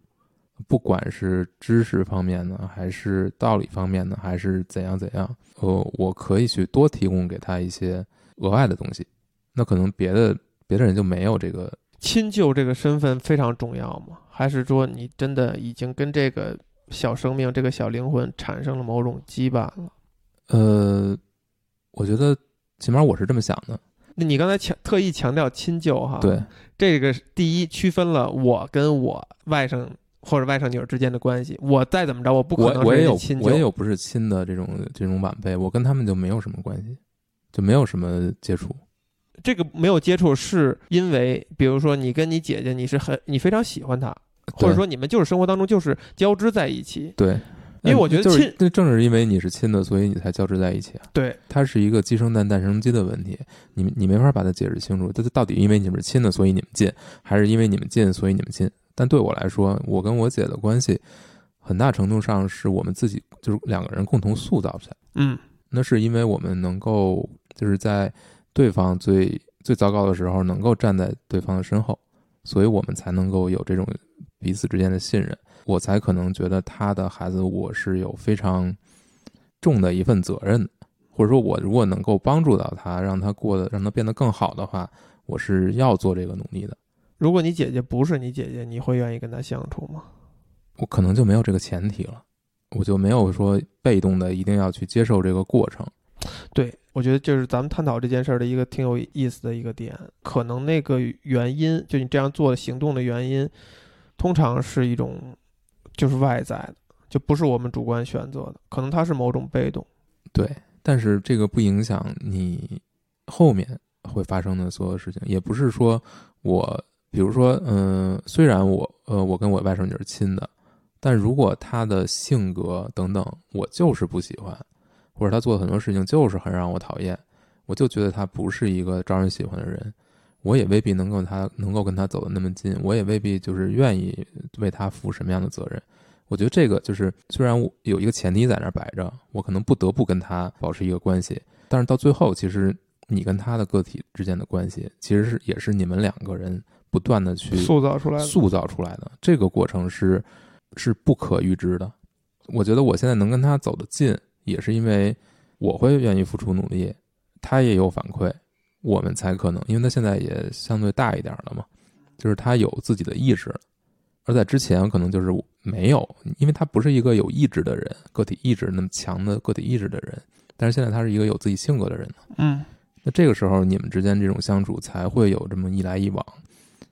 不管是知识方面的，还是道理方面的，还是怎样怎样，呃，我可以去多提供给他一些额外的东西。那可能别的别的人就没有这个，亲舅这个身份非常重要吗？还是说你真的已经跟这个小生命、这个小灵魂产生了某种羁绊了？呃，我觉得起码我是这么想的。那你刚才强特意强调亲舅哈，对，这个第一区分了我跟我外甥或者外甥女儿之间的关系。我再怎么着，我不可能是我我也有亲舅。我也有不是亲的这种这种晚辈，我跟他们就没有什么关系，就没有什么接触。这个没有接触，是因为比如说你跟你姐姐，你是很你非常喜欢她，或者说你们就是生活当中就是交织在一起。对，因为我觉得就是亲那正是因为你是亲的，所以你才交织在一起啊。对，它是一个鸡生蛋，蛋生鸡的问题，你你没法把它解释清楚。这到底因为你们是亲的，所以你们近，还是因为你们近，所以你们亲？但对我来说，我跟我姐的关系，很大程度上是我们自己就是两个人共同塑造起来。嗯，那是因为我们能够就是在对方最最糟糕的时候，能够站在对方的身后，所以我们才能够有这种彼此之间的信任。我才可能觉得他的孩子，我是有非常重的一份责任的，或者说，我如果能够帮助到他，让他过得让他变得更好的话，我是要做这个努力的。如果你姐姐不是你姐姐，你会愿意跟她相处吗？我可能就没有这个前提了，我就没有说被动的一定要去接受这个过程。对，我觉得就是咱们探讨这件事儿的一个挺有意思的一个点，可能那个原因，就你这样做的行动的原因，通常是一种就是外在的，就不是我们主观选择的，可能它是某种被动。对，但是这个不影响你后面会发生的所有事情，也不是说我，比如说，嗯、虽然我，呃，我跟我外甥女是亲的，但如果她的性格等等，我就是不喜欢，或者她做的很多事情就是很让我讨厌，我就觉得她不是一个招人喜欢的人，我也未必能够他能够跟他走得那么近，我也未必就是愿意为他负什么样的责任。我觉得这个就是，虽然我有一个前提在那儿摆着，我可能不得不跟他保持一个关系，但是到最后，其实你跟他的个体之间的关系，其实是也是你们两个人不断的去塑造出来的。塑造出来的。这个过程是是不可预知的。我觉得我现在能跟他走得近，也是因为我会愿意付出努力，他也有反馈，我们才可能，因为他现在也相对大一点了嘛，就是他有自己的意识。而在之前可能就是没有，因为他不是一个有意志的人，个体意志那么强的个体意志的人，但是现在他是一个有自己性格的人了。嗯，那这个时候你们之间这种相处才会有这么一来一往，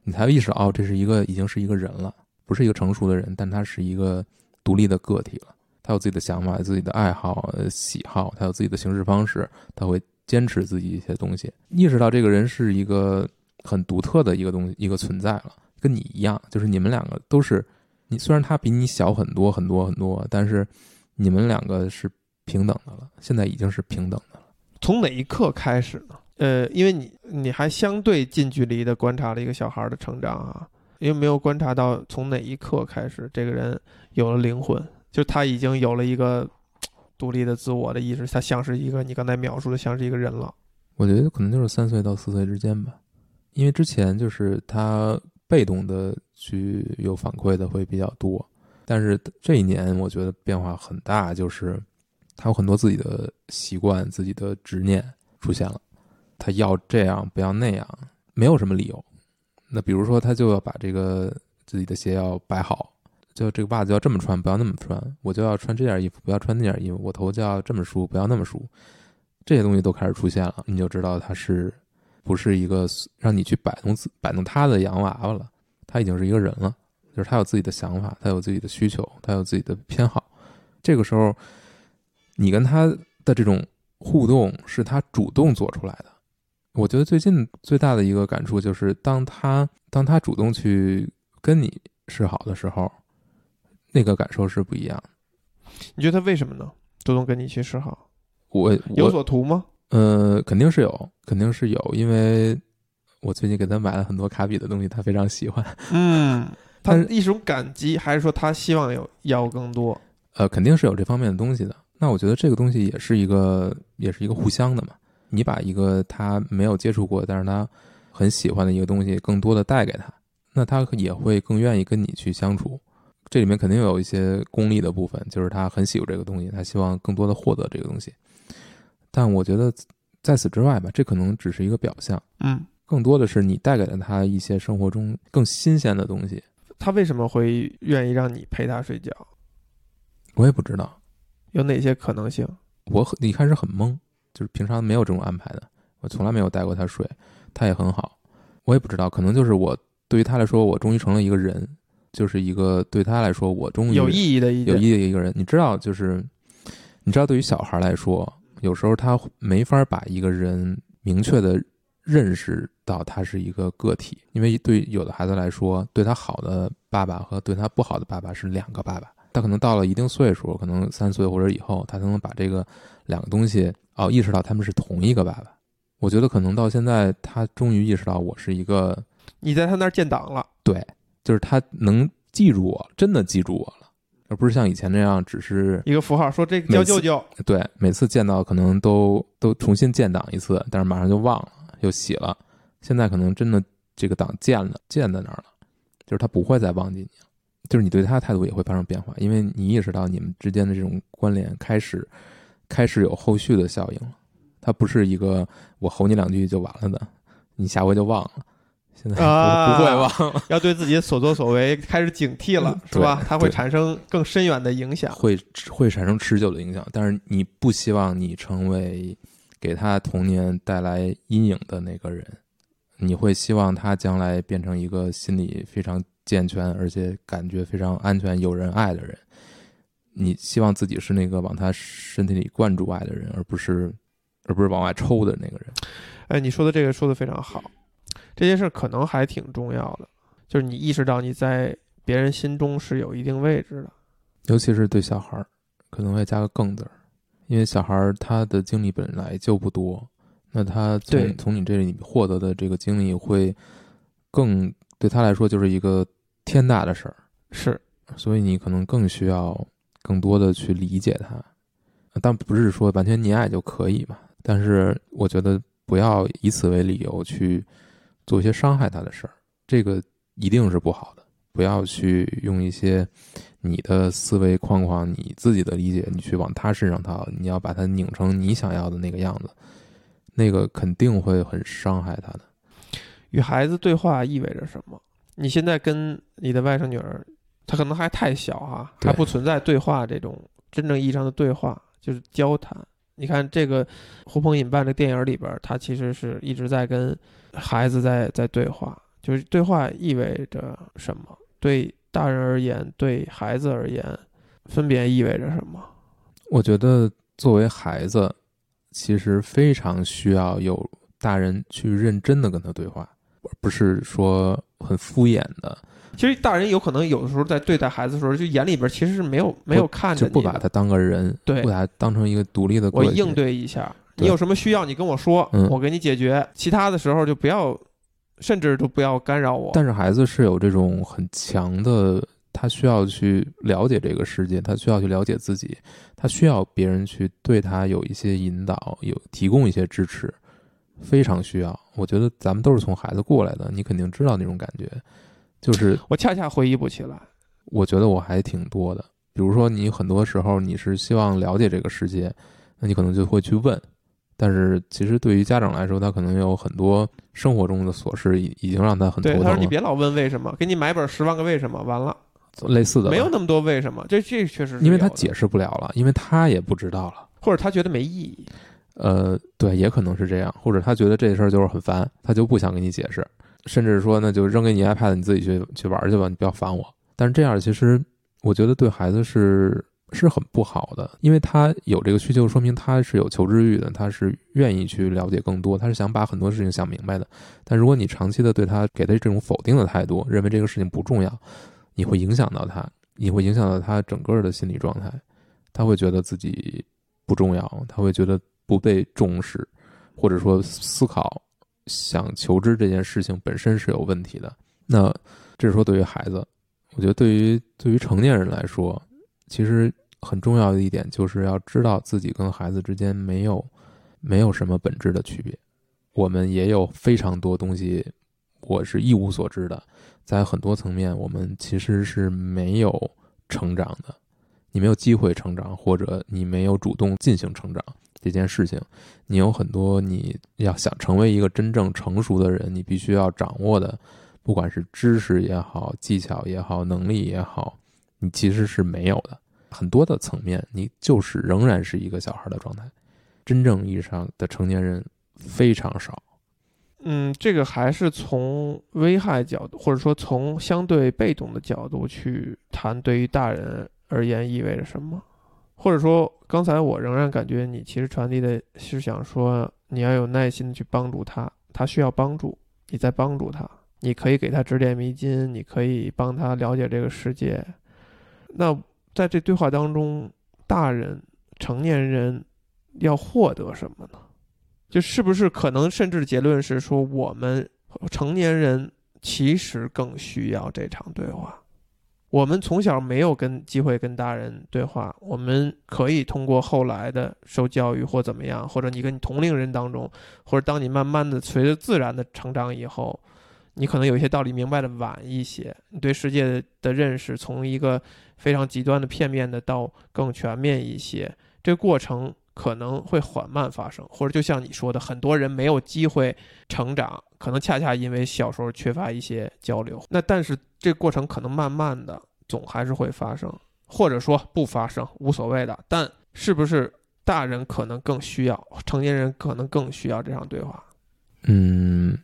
你才会意识到哦，这是一个已经是一个人了，不是一个成熟的人，但他是一个独立的个体了。他有自己的想法、有自己的爱好、呃喜好，他有自己的行事方式，他会坚持自己一些东西。意识到这个人是一个很独特的一个东西，一个存在了，跟你一样，就是你们两个都是你，虽然他比你小很多很多很多，但是你们两个是平等的了，现在已经是平等的了。从哪一刻开始呢？呃，因为你你还相对近距离的观察了一个小孩的成长啊，因为没有观察到从哪一刻开始，这个人有了灵魂，就他已经有了一个嘖独立的自我的意识，他像是一个你刚才描述的像是一个人了。我觉得可能就是三岁到四岁之间吧，因为之前就是他被动的去有反馈的会比较多，但是这一年我觉得变化很大，就是他有很多自己的习惯、自己的执念出现了，他要这样不要那样，没有什么理由。那比如说他就要把这个自己的鞋要摆好，就这个袜子要这么穿，不要那么穿，我就要穿这件衣服，不要穿那件衣服，我头就要这么梳，不要那么梳。这些东西都开始出现了，你就知道他是不是一个让你去摆弄自摆弄他的洋娃娃了，他已经是一个人了，就是他有自己的想法，他有自己的需求，他有自己的偏好。这个时候，你跟他的这种互动是他主动做出来的。我觉得最近最大的一个感触就是，当他当他主动去跟你示好的时候，那个感受是不一样的。你觉得他为什么呢？主动跟你去示好，我有所图吗？呃，肯定是有，肯定是有，因为我最近给他买了很多卡比的东西，他非常喜欢。嗯，他是一种感激，还是说他希望有要更多？呃，肯定是有这方面的东西的。那我觉得这个东西也是一个，也是一个互相的嘛。你把一个他没有接触过，但是他很喜欢的一个东西，更多的带给他，那他也会更愿意跟你去相处。这里面肯定有一些功利的部分，就是他很喜欢这个东西，他希望更多的获得这个东西。但我觉得在此之外吧，这可能只是一个表象，嗯，更多的是你带给了他一些生活中更新鲜的东西。他为什么会愿意让你陪他睡觉？我也不知道，有哪些可能性？我很一开始很懵，就是平常没有这种安排的，我从来没有带过他睡，他也很好。我也不知道，可能就是我对于他来说，我终于成了一个人，就是一个对他来说，我终于有意义的一有，意义的一个人。你知道，就是你知道，对于小孩来说，有时候他没法把一个人明确的认识到他是一个个体，因为对有的孩子来说，对他好的爸爸和对他不好的爸爸是两个爸爸。他可能到了一定岁数，可能三岁或者以后，他才能把这个两个东西哦意识到他们是同一个爸爸。我觉得可能到现在，他终于意识到我是一个你在他那儿建档了，对，就是他能记住我，真的记住我了，而不是像以前那样只是一个符号，说这个叫舅舅，对每次见到可能都都重新建档一次，但是马上就忘了，又洗了。现在可能真的这个档建了，建在那儿了，就是他不会再忘记你了，就是你对他的态度也会发生变化，因为你意识到你们之间的这种关联开始开始有后续的效应了。它不是一个我吼你两句就完了的，你下回就忘了。现在不、啊不会忘，要对自己的所作所为开始警惕了，是吧？对它会产生更深远的影响。会会产生持久的影响。但是你不希望你成为给他童年带来阴影的那个人，你会希望他将来变成一个心理非常健全，而且感觉非常安全、有人爱的人。你希望自己是那个往他身体里灌注爱的人，而不是而不是往外抽的那个人。哎，你说的这个说的非常好，这些事可能还挺重要的，就是你意识到你在别人心中是有一定位置的。尤其是对小孩儿，可能会加个“更”字儿，因为小孩儿他的经历本来就不多，那他对。从从你这里获得的这个经历会更对他来说就是一个天大的事儿，是，所以你可能更需要更多的去理解他，但不是说完全溺爱就可以嘛，但是我觉得不要以此为理由去做一些伤害他的事儿，这个一定是不好的。不要去用一些你的思维框框、你自己的理解，你去往他身上套，你要把它拧成你想要的那个样子，那个肯定会很伤害他的。与孩子对话意味着什么？你现在跟你的外甥女儿，她可能还太小啊，对还不存在对话这种真正意义上的对话，就是交谈。你看这个《呼朋引伴》这电影里边，他其实是一直在跟孩子在在对话，就是对话意味着什么？对大人而言，对孩子而言，分别意味着什么？我觉得作为孩子，其实非常需要有大人去认真的跟他对话，而不是说很敷衍的，其实大人有可能有的时候在对待孩子的时候，就眼里边其实是没有没有看着就不把他当个人，对不把他当成一个独立的个体。我应对一下，对你有什么需要你跟我说，嗯我给你解决。其他的时候就不要，甚至都不要干扰我。但是孩子是有这种很强的，他需要去了解这个世界，他需要去了解自己，他需要别人去对他有一些引导，有提供一些支持，非常需要。我觉得咱们都是从孩子过来的，你肯定知道那种感觉。就是我恰恰回忆不起来。我觉得我还挺多的，比如说你很多时候你是希望了解这个世界，那你可能就会去问。但是其实对于家长来说，他可能有很多生活中的琐事已已经让他很头对，疼了。他说你别老问为什么，给你买本《十万个为什么》，完了类似的吧没有那么多为什么，这这确实是因为他有的解释不了了，因为他也不知道了。或者他觉得没意义。呃，对，也可能是这样，或者他觉得这事儿就是很烦，他就不想跟你解释，甚至说那就扔给你 iPad，你自己去去玩去吧，你不要烦我。但是这样其实我觉得对孩子是是很不好的，因为他有这个需求，说明他是有求知欲的，他是愿意去了解更多，他是想把很多事情想明白的。但如果你长期的对他给他这种否定的态度，认为这个事情不重要，你会影响到他，你会影响到他整个的心理状态，他会觉得自己不重要，他会觉得不被重视，或者说思考想求知这件事情本身是有问题的。那这是说对于孩子，我觉得对于对于成年人来说，其实很重要的一点就是要知道自己跟孩子之间没有没有什么本质的区别。我们也有非常多东西，我是一无所知的，在很多层面，我们其实是没有成长的。你没有机会成长，或者你没有主动进行成长这件事情，你有很多你要想成为一个真正成熟的人，你必须要掌握的，不管是知识也好、技巧也好、能力也好，你其实是没有的。很多的层面，你就是仍然是一个小孩的状态，真正意义上的成年人非常少。嗯，这个还是从危害角度，或者说从相对被动的角度去谈，对于大人而言意味着什么？或者说，刚才我仍然感觉你其实传递的是想说，你要有耐心的去帮助他，他需要帮助，你在帮助他，你可以给他指点迷津，你可以帮他了解这个世界。那在这对话当中，大人、成年人要获得什么呢？就是不是可能甚至结论是说，我们成年人其实更需要这场对话。我们从小没有跟机会跟大人对话，我们可以通过后来的受教育或怎么样，或者你跟你同龄人当中，或者当你慢慢的随着自然的成长以后，你可能有一些道理明白的晚一些，你对世界的认识从一个非常极端的片面的到更全面一些，这个过程可能会缓慢发生，或者就像你说的，很多人没有机会成长，可能恰恰因为小时候缺乏一些交流。那但是这过程可能慢慢的总还是会发生，或者说不发生无所谓的。但是不是大人可能更需要，成年人可能更需要这场对话，嗯，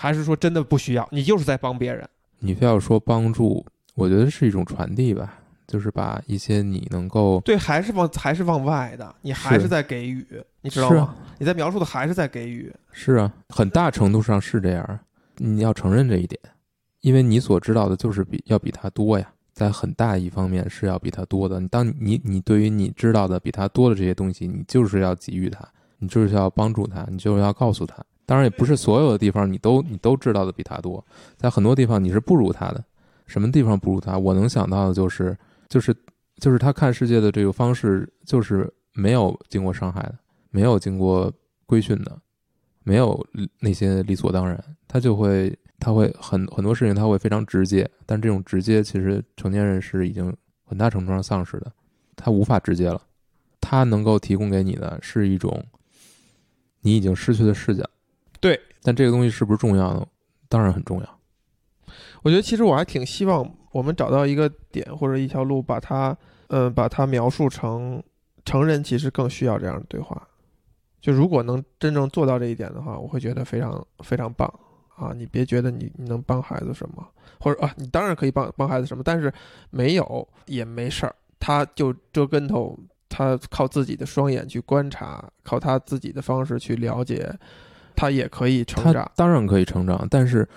还是说真的不需要？你就是在帮别人。你非要说帮助，我觉得是一种传递吧，就是把一些你能够对，还是往还是往外的，你还是是在给予，你知道吗啊？你在描述的还是在给予。是啊，很大程度上是这样，你要承认这一点，因为你所知道的就是比要比他多呀，在很大一方面是要比他多的。当你你对于你知道的比他多的这些东西，你就是要给予他，你就是要帮助他，你就是要告诉他。当然，也不是所有的地方你都你都知道的比他多，在很多地方你是不如他的。什么地方不如他？我能想到的就是就是就是他看世界的这个方式，就是没有经过伤害的，没有经过规训的，没有那些理所当然，他就会他会很很多事情他会非常直接，但这种直接其实成年人是已经很大程度上丧失的，他无法直接了，他能够提供给你的是一种你已经失去的视角。对，但这个东西是不是重要呢？当然很重要。我觉得其实我还挺希望我们找到一个点或者一条路，把它，呃，把它描述成成人其实更需要这样的对话。就如果能真正做到这一点的话，我会觉得非常非常棒啊！你别觉得你你能帮孩子什么，或者啊，你当然可以帮帮孩子什么，但是没有也没事儿，他就折跟头，他靠自己的双眼去观察，靠他自己的方式去了解，他也可以成长。当然可以成长，但是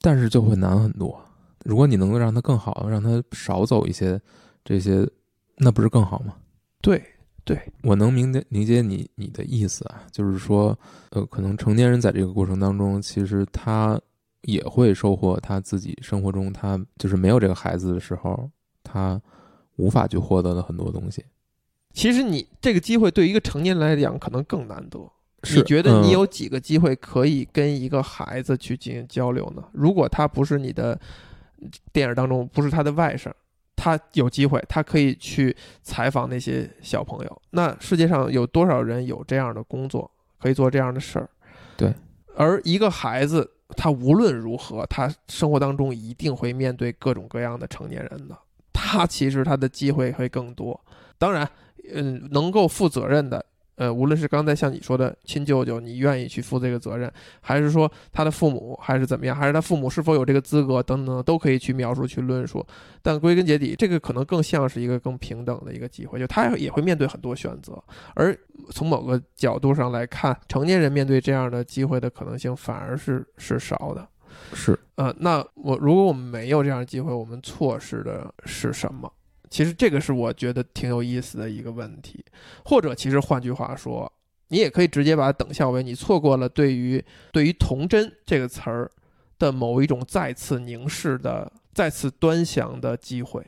但是就会难很多。如果你能够让他更好，让他少走一些这些，那不是更好吗？对对，我能明解理解你你的意思啊，就是说，呃，可能成年人在这个过程当中，其实他也会收获他自己生活中他就是没有这个孩子的时候，他无法去获得的很多东西。其实你这个机会对于一个成年人来讲可能更难得。是你觉得你嗯有几个机会可以跟一个孩子去进行交流呢？如果他不是你的电影当中不是他的外甥，他有机会，他可以去采访那些小朋友。那世界上有多少人有这样的工作，可以做这样的事儿？对。而一个孩子，他无论如何，他生活当中一定会面对各种各样的成年人的。他其实他的机会会更多。当然，嗯，能够负责任的，呃，无论是刚才像你说的亲舅舅，你愿意去负这个责任，还是说他的父母，还是怎么样，还是他父母是否有这个资格等等，都可以去描述、去论述。但归根结底，这个可能更像是一个更平等的一个机会，就他也会面对很多选择。而从某个角度上来看，成年人面对这样的机会的可能性反而是是少的。是，呃，那我如果我们没有这样的机会，我们错失的是什么？其实这个是我觉得挺有意思的一个问题，或者其实换句话说，你也可以直接把它等效为你错过了对于对于童真这个词儿的某一种再次凝视的、再次端详的机会。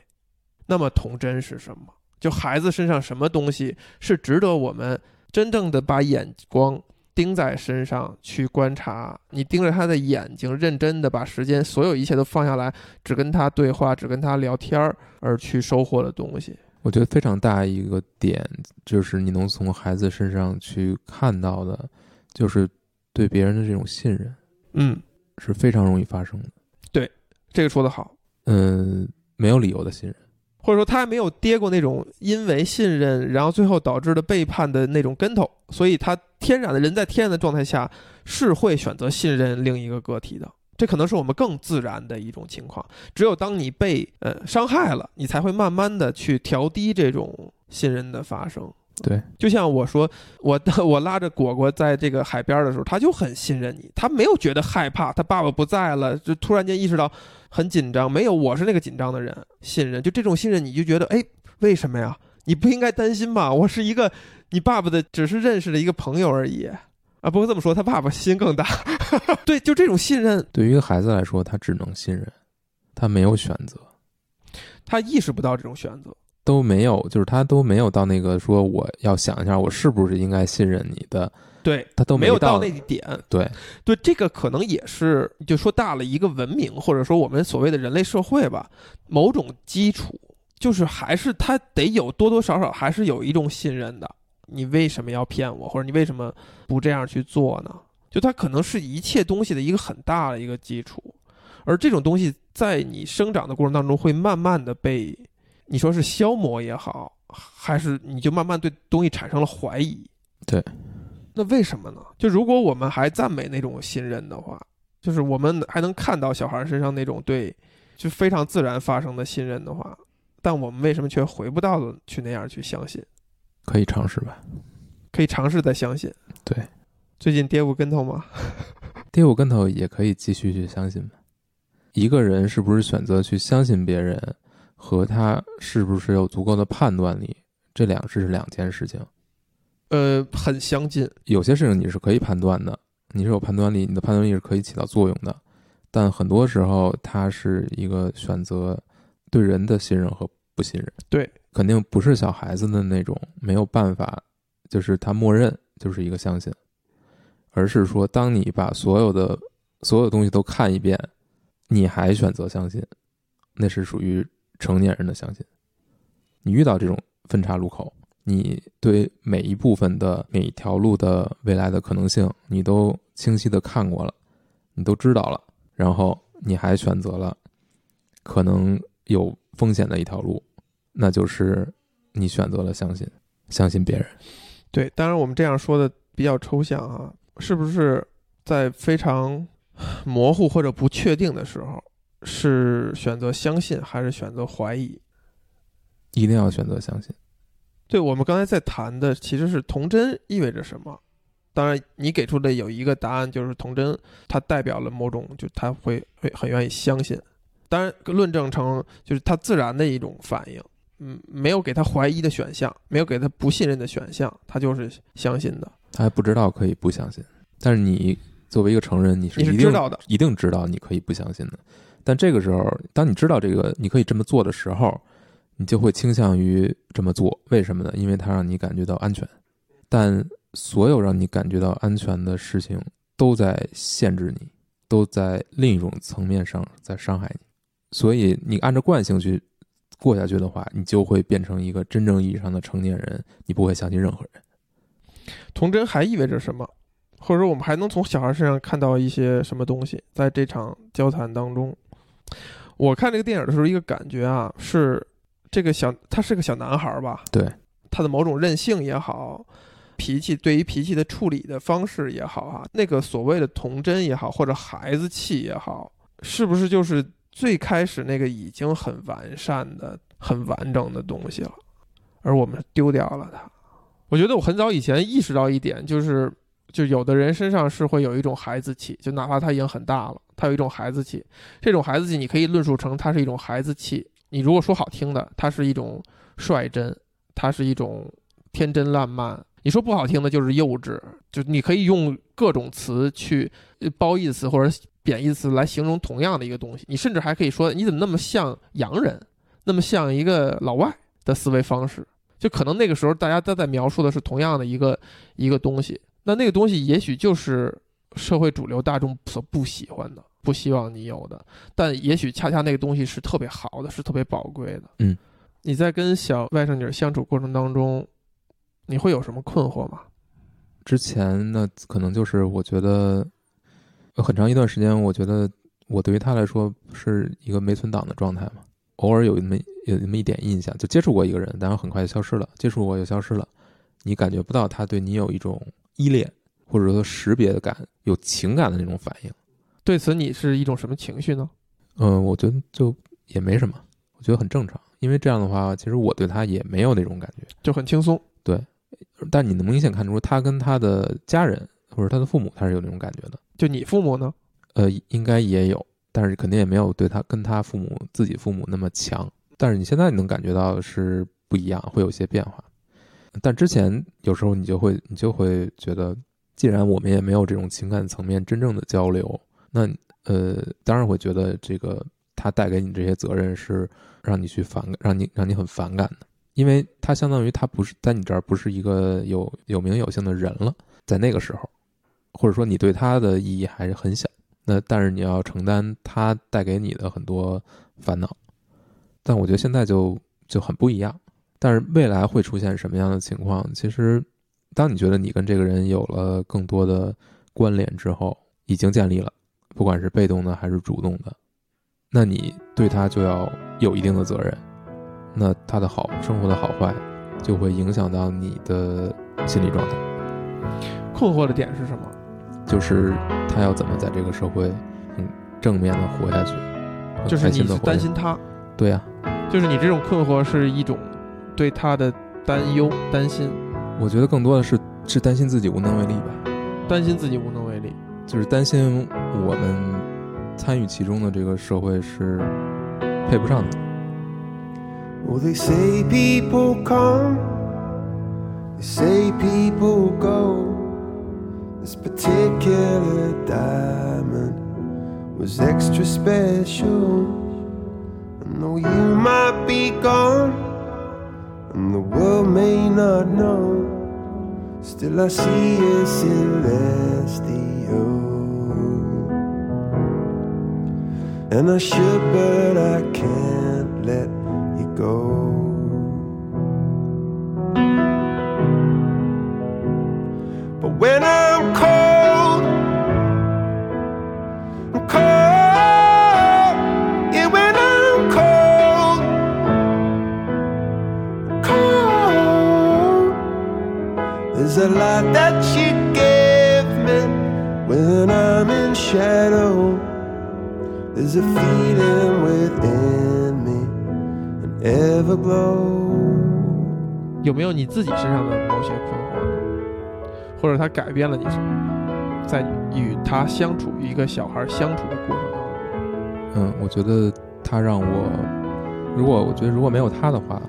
那么童真是什么？就孩子身上什么东西是值得我们真正的把眼光盯在身上去观察，你盯着他的眼睛，认真的把时间所有一切都放下来，只跟他对话，只跟他聊天儿，而去收获的东西。我觉得非常大一个点，就是你能从孩子身上去看到的，就是对别人的这种信任嗯，是非常容易发生的。对这个说的好，嗯，没有理由的信任。或者说他还没有跌过那种因为信任，然后最后导致的背叛的那种跟头，所以他天然的人在天然的状态下是会选择信任另一个个体的。这可能是我们更自然的一种情况。只有当你被呃伤害了，你才会慢慢的去调低这种信任的发生。对，就像我说，我我拉着果果在这个海边的时候，他就很信任你，他没有觉得害怕，他爸爸不在了，就突然间意识到很紧张，没有，我是那个紧张的人，信任，就这种信任，你就觉得，哎，为什么呀？你不应该担心吧？我是一个你爸爸的，只是认识的一个朋友而已啊。不过这么说，他爸爸心更大，对，就这种信任，对于一个孩子来说，他只能信任，他没有选择，他意识不到这种选择。都没有，就是他都没有到那个说我要想一下，我是不是应该信任你的，对，他都没有到到那一点，对，对，这个可能也是就说大了一个文明，或者说我们所谓的人类社会吧，某种基础，就是还是他得有多多少少还是有一种信任的。你为什么要骗我，或者你为什么不这样去做呢？就它可能是一切东西的一个很大的一个基础，而这种东西在你生长的过程当中会慢慢的被你说是消磨也好，还是你就慢慢对东西产生了怀疑。对，那为什么呢？就如果我们还赞美那种信任的话，就是我们还能看到小孩身上那种对就非常自然发生的信任的话，但我们为什么却回不到了去那样去相信？可以尝试吧。可以尝试再相信。对，最近跌过跟头吗？跌过跟头也可以继续去相信吧。一个人是不是选择去相信别人，和他是不是有足够的判断力，这两是两件事情。呃，很相近。有些事情你是可以判断的，你是有判断力，你的判断力是可以起到作用的。但很多时候，它是一个选择对人的信任和不信任。对，肯定不是小孩子的那种没有办法，就是他默认就是一个相信，而是说，当你把所有的所有东西都看一遍，你还选择相信，那是属于成年人的相信。你遇到这种分岔路口，你对每一部分的每一条路的未来的可能性，你都清晰的看过了，你都知道了，然后你还选择了可能有风险的一条路，那就是你选择了相信，相信别人。对，当然我们这样说的比较抽象啊，是不是在非常模糊或者不确定的时候，是选择相信还是选择怀疑？一定要选择相信。对我们刚才在谈的其实是童真意味着什么。当然，你给出的有一个答案，就是童真它代表了某种，就他会会很愿意相信。当然，论证成就是他自然的一种反应，嗯，没有给他怀疑的选项，没有给他不信任的选项，他就是相信的。他还不知道可以不相信，但是你作为一个成人，你是你是一定知道的，一定知道你可以不相信的。但这个时候，当你知道这个你可以这么做的时候，你就会倾向于这么做。为什么呢？因为它让你感觉到安全。但所有让你感觉到安全的事情，都在限制你，都在另一种层面上在伤害你。所以，你按照惯性去过下去的话，你就会变成一个真正意义上的成年人，你不会相信任何人。童真还意味着什么？或者说，我们还能从小孩身上看到一些什么东西？在这场交谈当中，我看这个电影的时候，一个感觉啊，是这个小他是个小男孩吧？对，他的某种任性也好，脾气对于脾气的处理的方式也好啊，那个所谓的童真也好，或者孩子气也好，是不是就是最开始那个已经很完善的、很完整的东西了？而我们丢掉了它。我觉得我很早以前意识到一点，就是就有的人身上是会有一种孩子气，就哪怕他已经很大了，他有一种孩子气。这种孩子气，你可以论述成它是一种孩子气。你如果说好听的，它是一种率真，它是一种天真烂漫。你说不好听的，就是幼稚。就你可以用各种词去呃褒义词或者贬义词来形容同样的一个东西。你甚至还可以说，你怎么那么像洋人，那么像一个老外的思维方式？就可能那个时候大家都在描述的是同样的一个一个东西，那那个东西也许就是社会主流大众所不喜欢的，不希望你有的，但也许恰恰那个东西是特别好的，是特别宝贵的。嗯，你在跟小外甥女相处过程当中，你会有什么困惑吗？之前呢，可能就是我觉得有很长一段时间，我觉得我对于他来说是一个没存档的状态嘛，偶尔有那么有那么一点印象，就接触过一个人，然后很快就消失了，接触过又消失了，你感觉不到他对你有一种依恋或者说识别的感，有情感的那种反应。对此你是一种什么情绪呢？嗯，我觉得就也没什么，我觉得很正常，因为这样的话，其实我对他也没有那种感觉。就很轻松。但你能明显看出他跟他的家人或者他的父母，他是有那种感觉的。就你父母呢？呃，应该也有，但是肯定也没有对他跟他父母自己父母那么强。但是你现在能感觉到是不一样，会有些变化。但之前有时候你就会你就会觉得，既然我们也没有这种情感层面真正的交流，那呃，当然会觉得这个他带给你这些责任是让你去反感，让你让你很反感的，因为他相当于他不是在你这儿不是一个有有名有姓的人了，在那个时候，或者说你对他的意义还是很小。那但是你要承担他带给你的很多烦恼，但我觉得现在就就很不一样。但是未来会出现什么样的情况，其实当你觉得你跟这个人有了更多的关联之后，已经建立了，不管是被动的还是主动的，那你对他就要有一定的责任。那他的好生活的好坏，就会影响到你的心理状态，困惑的点是什么？就是他要怎么在这个社会很正面的活下去，就是你的。担心他，对呀、就是你这种困惑是一种对他的担忧、担心，我觉得更多的是是担心自己无能为力吧。担心自己无能为力。就是担心我们参与其中的这个社会是配不上的。Well, they say people come, they say people go. This particular diamond was extra special. And though you might be gone, and the world may not know, still I see a celestial. And I should, but I can't let go. But when I'm cold, I'm cold. Yeah, when I'm cold, cold. There's a lot that you give me when I'm in shadow. There's a feeling within an everglow. 有没有你自己身上的某些困惑呢？或者他改变了你什么？在与他相处，与一个小孩相处的过程当中，嗯，我觉得他让我，如果我觉得如果没有他的话，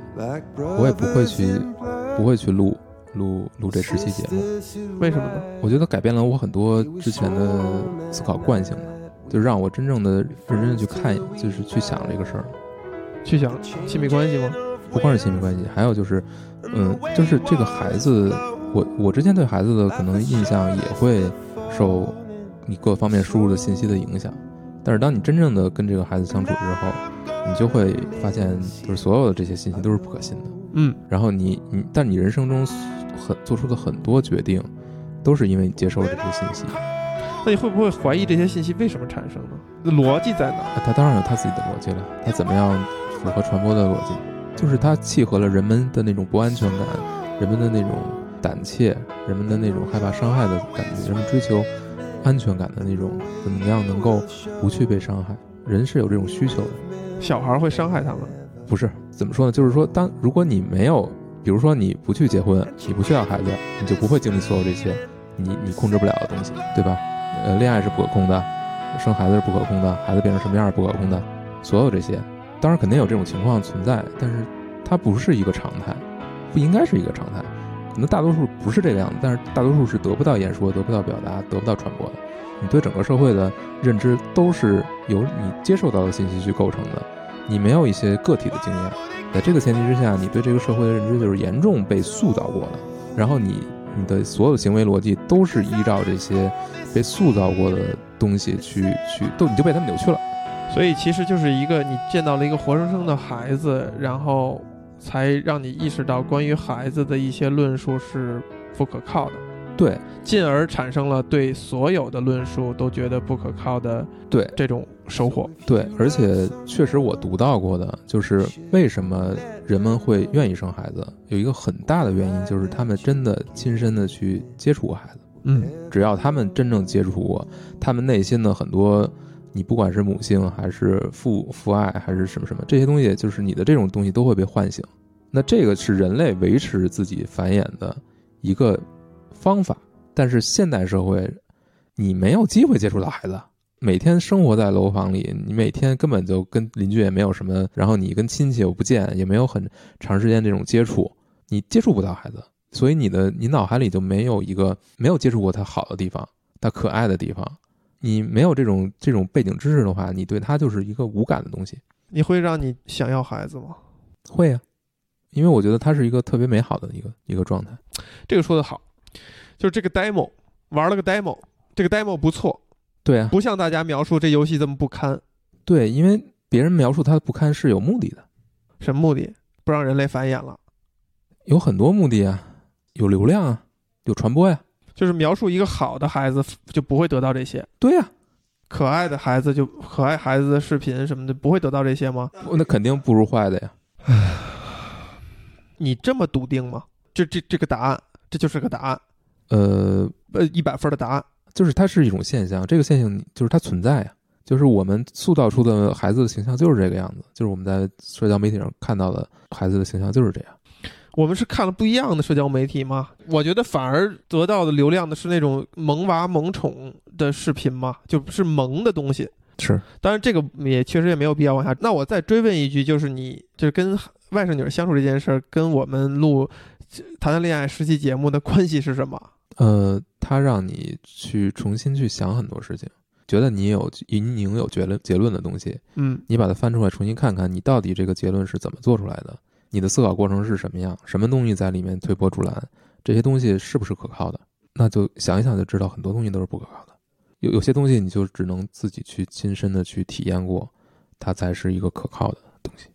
我也不会去不会去录录录这十期节目。为什么呢？我觉得改变了我很多之前的思考惯性吧，就让我真正的认真的去看，就是去想这个事儿。去想亲密关系吗？不光是亲密关系，还有就是，嗯，就是这个孩子，我我之前对孩子的可能印象也会受你各方面输入的信息的影响，但是当你真正的跟这个孩子相处之后，你就会发现，就是所有的这些信息都是不可信的。嗯，然后你你，但你人生中很做出的很多决定，都是因为你接受了这些信息。那你会不会怀疑这些信息为什么产生呢？逻辑在哪？啊他当然有他自己的逻辑了，他怎么样符合传播的逻辑，就是它契合了人们的那种不安全感，人们的那种胆怯，人们的那种害怕伤害的感觉，人们追求安全感的那种怎么样能够不去被伤害，人是有这种需求的。小孩会伤害他们？不是怎么说呢？就是说，当如果你没有，比如说你不去结婚，你不去要孩子，你就不会经历所有这些你你控制不了的东西，对吧？呃，恋爱是不可控的，生孩子是不可控的，孩子变成什么样是不可控的，所有这些，当然肯定有这种情况存在，但是它不是一个常态，不应该是一个常态。可能大多数不是这个样子，但是大多数是得不到言说、得不到表达、得不到传播的。你对整个社会的认知都是由你接受到的信息去构成的，你没有一些个体的经验。在这个前提之下，你对这个社会的认知就是严重被塑造过的，然后你你的所有行为逻辑都是依照这些被塑造过的东西去去，都你就被他们扭曲了。所以其实就是一个你见到了一个活生生的孩子，然后才让你意识到关于孩子的一些论述是不可靠的，对进而产生了对所有的论述都觉得不可靠的对这种收获。对，而且确实我读到过的，就是为什么人们会愿意生孩子，有一个很大的原因就是他们真的亲身的去接触过孩子。嗯，只要他们真正接触过，他们内心的很多，你不管是母性还是父父爱还是什么什么，这些东西，就是你的这种东西都会被唤醒。那这个是人类维持自己繁衍的一个方法，但是现代社会，你没有机会接触到孩子，每天生活在楼房里，你每天根本就跟邻居也没有什么，然后你跟亲戚又不见，也没有很长时间这种接触，你接触不到孩子。所以你的你脑海里就没有一个没有接触过他好的地方，他可爱的地方，你没有这种这种背景知识的话，你对它就是一个无感的东西。你会让你想要孩子吗？会啊，因为我觉得它是一个特别美好的一个一个状态。这个说的好，就是这个 demo 玩了个 demo，这个 demo 不错，对啊，不像大家描述这游戏这么不堪。对，因为别人描述它的不堪是有目的的，什么目的？不让人类繁衍了。有很多目的啊，有流量啊，有传播呀。就是描述一个好的孩子就不会得到这些，对呀、可爱的孩子就可爱孩子的视频什么的不会得到这些吗？那肯定不如坏的呀。你这么笃定吗？这这这个答案，这就是个答案，呃，呃，一百分的答案。就是它是一种现象，这个现象就是它存在呀。就是我们塑造出的孩子的形象就是这个样子，就是我们在社交媒体上看到的孩子的形象就是这样。我们是看了不一样的社交媒体吗？我觉得反而得到的流量的是那种萌娃萌宠的视频嘛，就是萌的东西。是，当然，这个也确实也没有必要往下。那我再追问一句，就是你就是跟外甥女儿相处这件事儿，跟我们录谈谈恋爱实习节目的关系是什么？呃，他让你去重新去想很多事情，觉得你有已经有结论结论的东西，嗯你把它翻出来重新看看，你到底这个结论是怎么做出来的，你的思考过程是什么样，什么东西在里面推波助澜，这些东西是不是可靠的？那就想一想就知道，很多东西都是不可靠的。有有些东西你就只能自己去亲身的去体验过，它才是一个可靠的东西。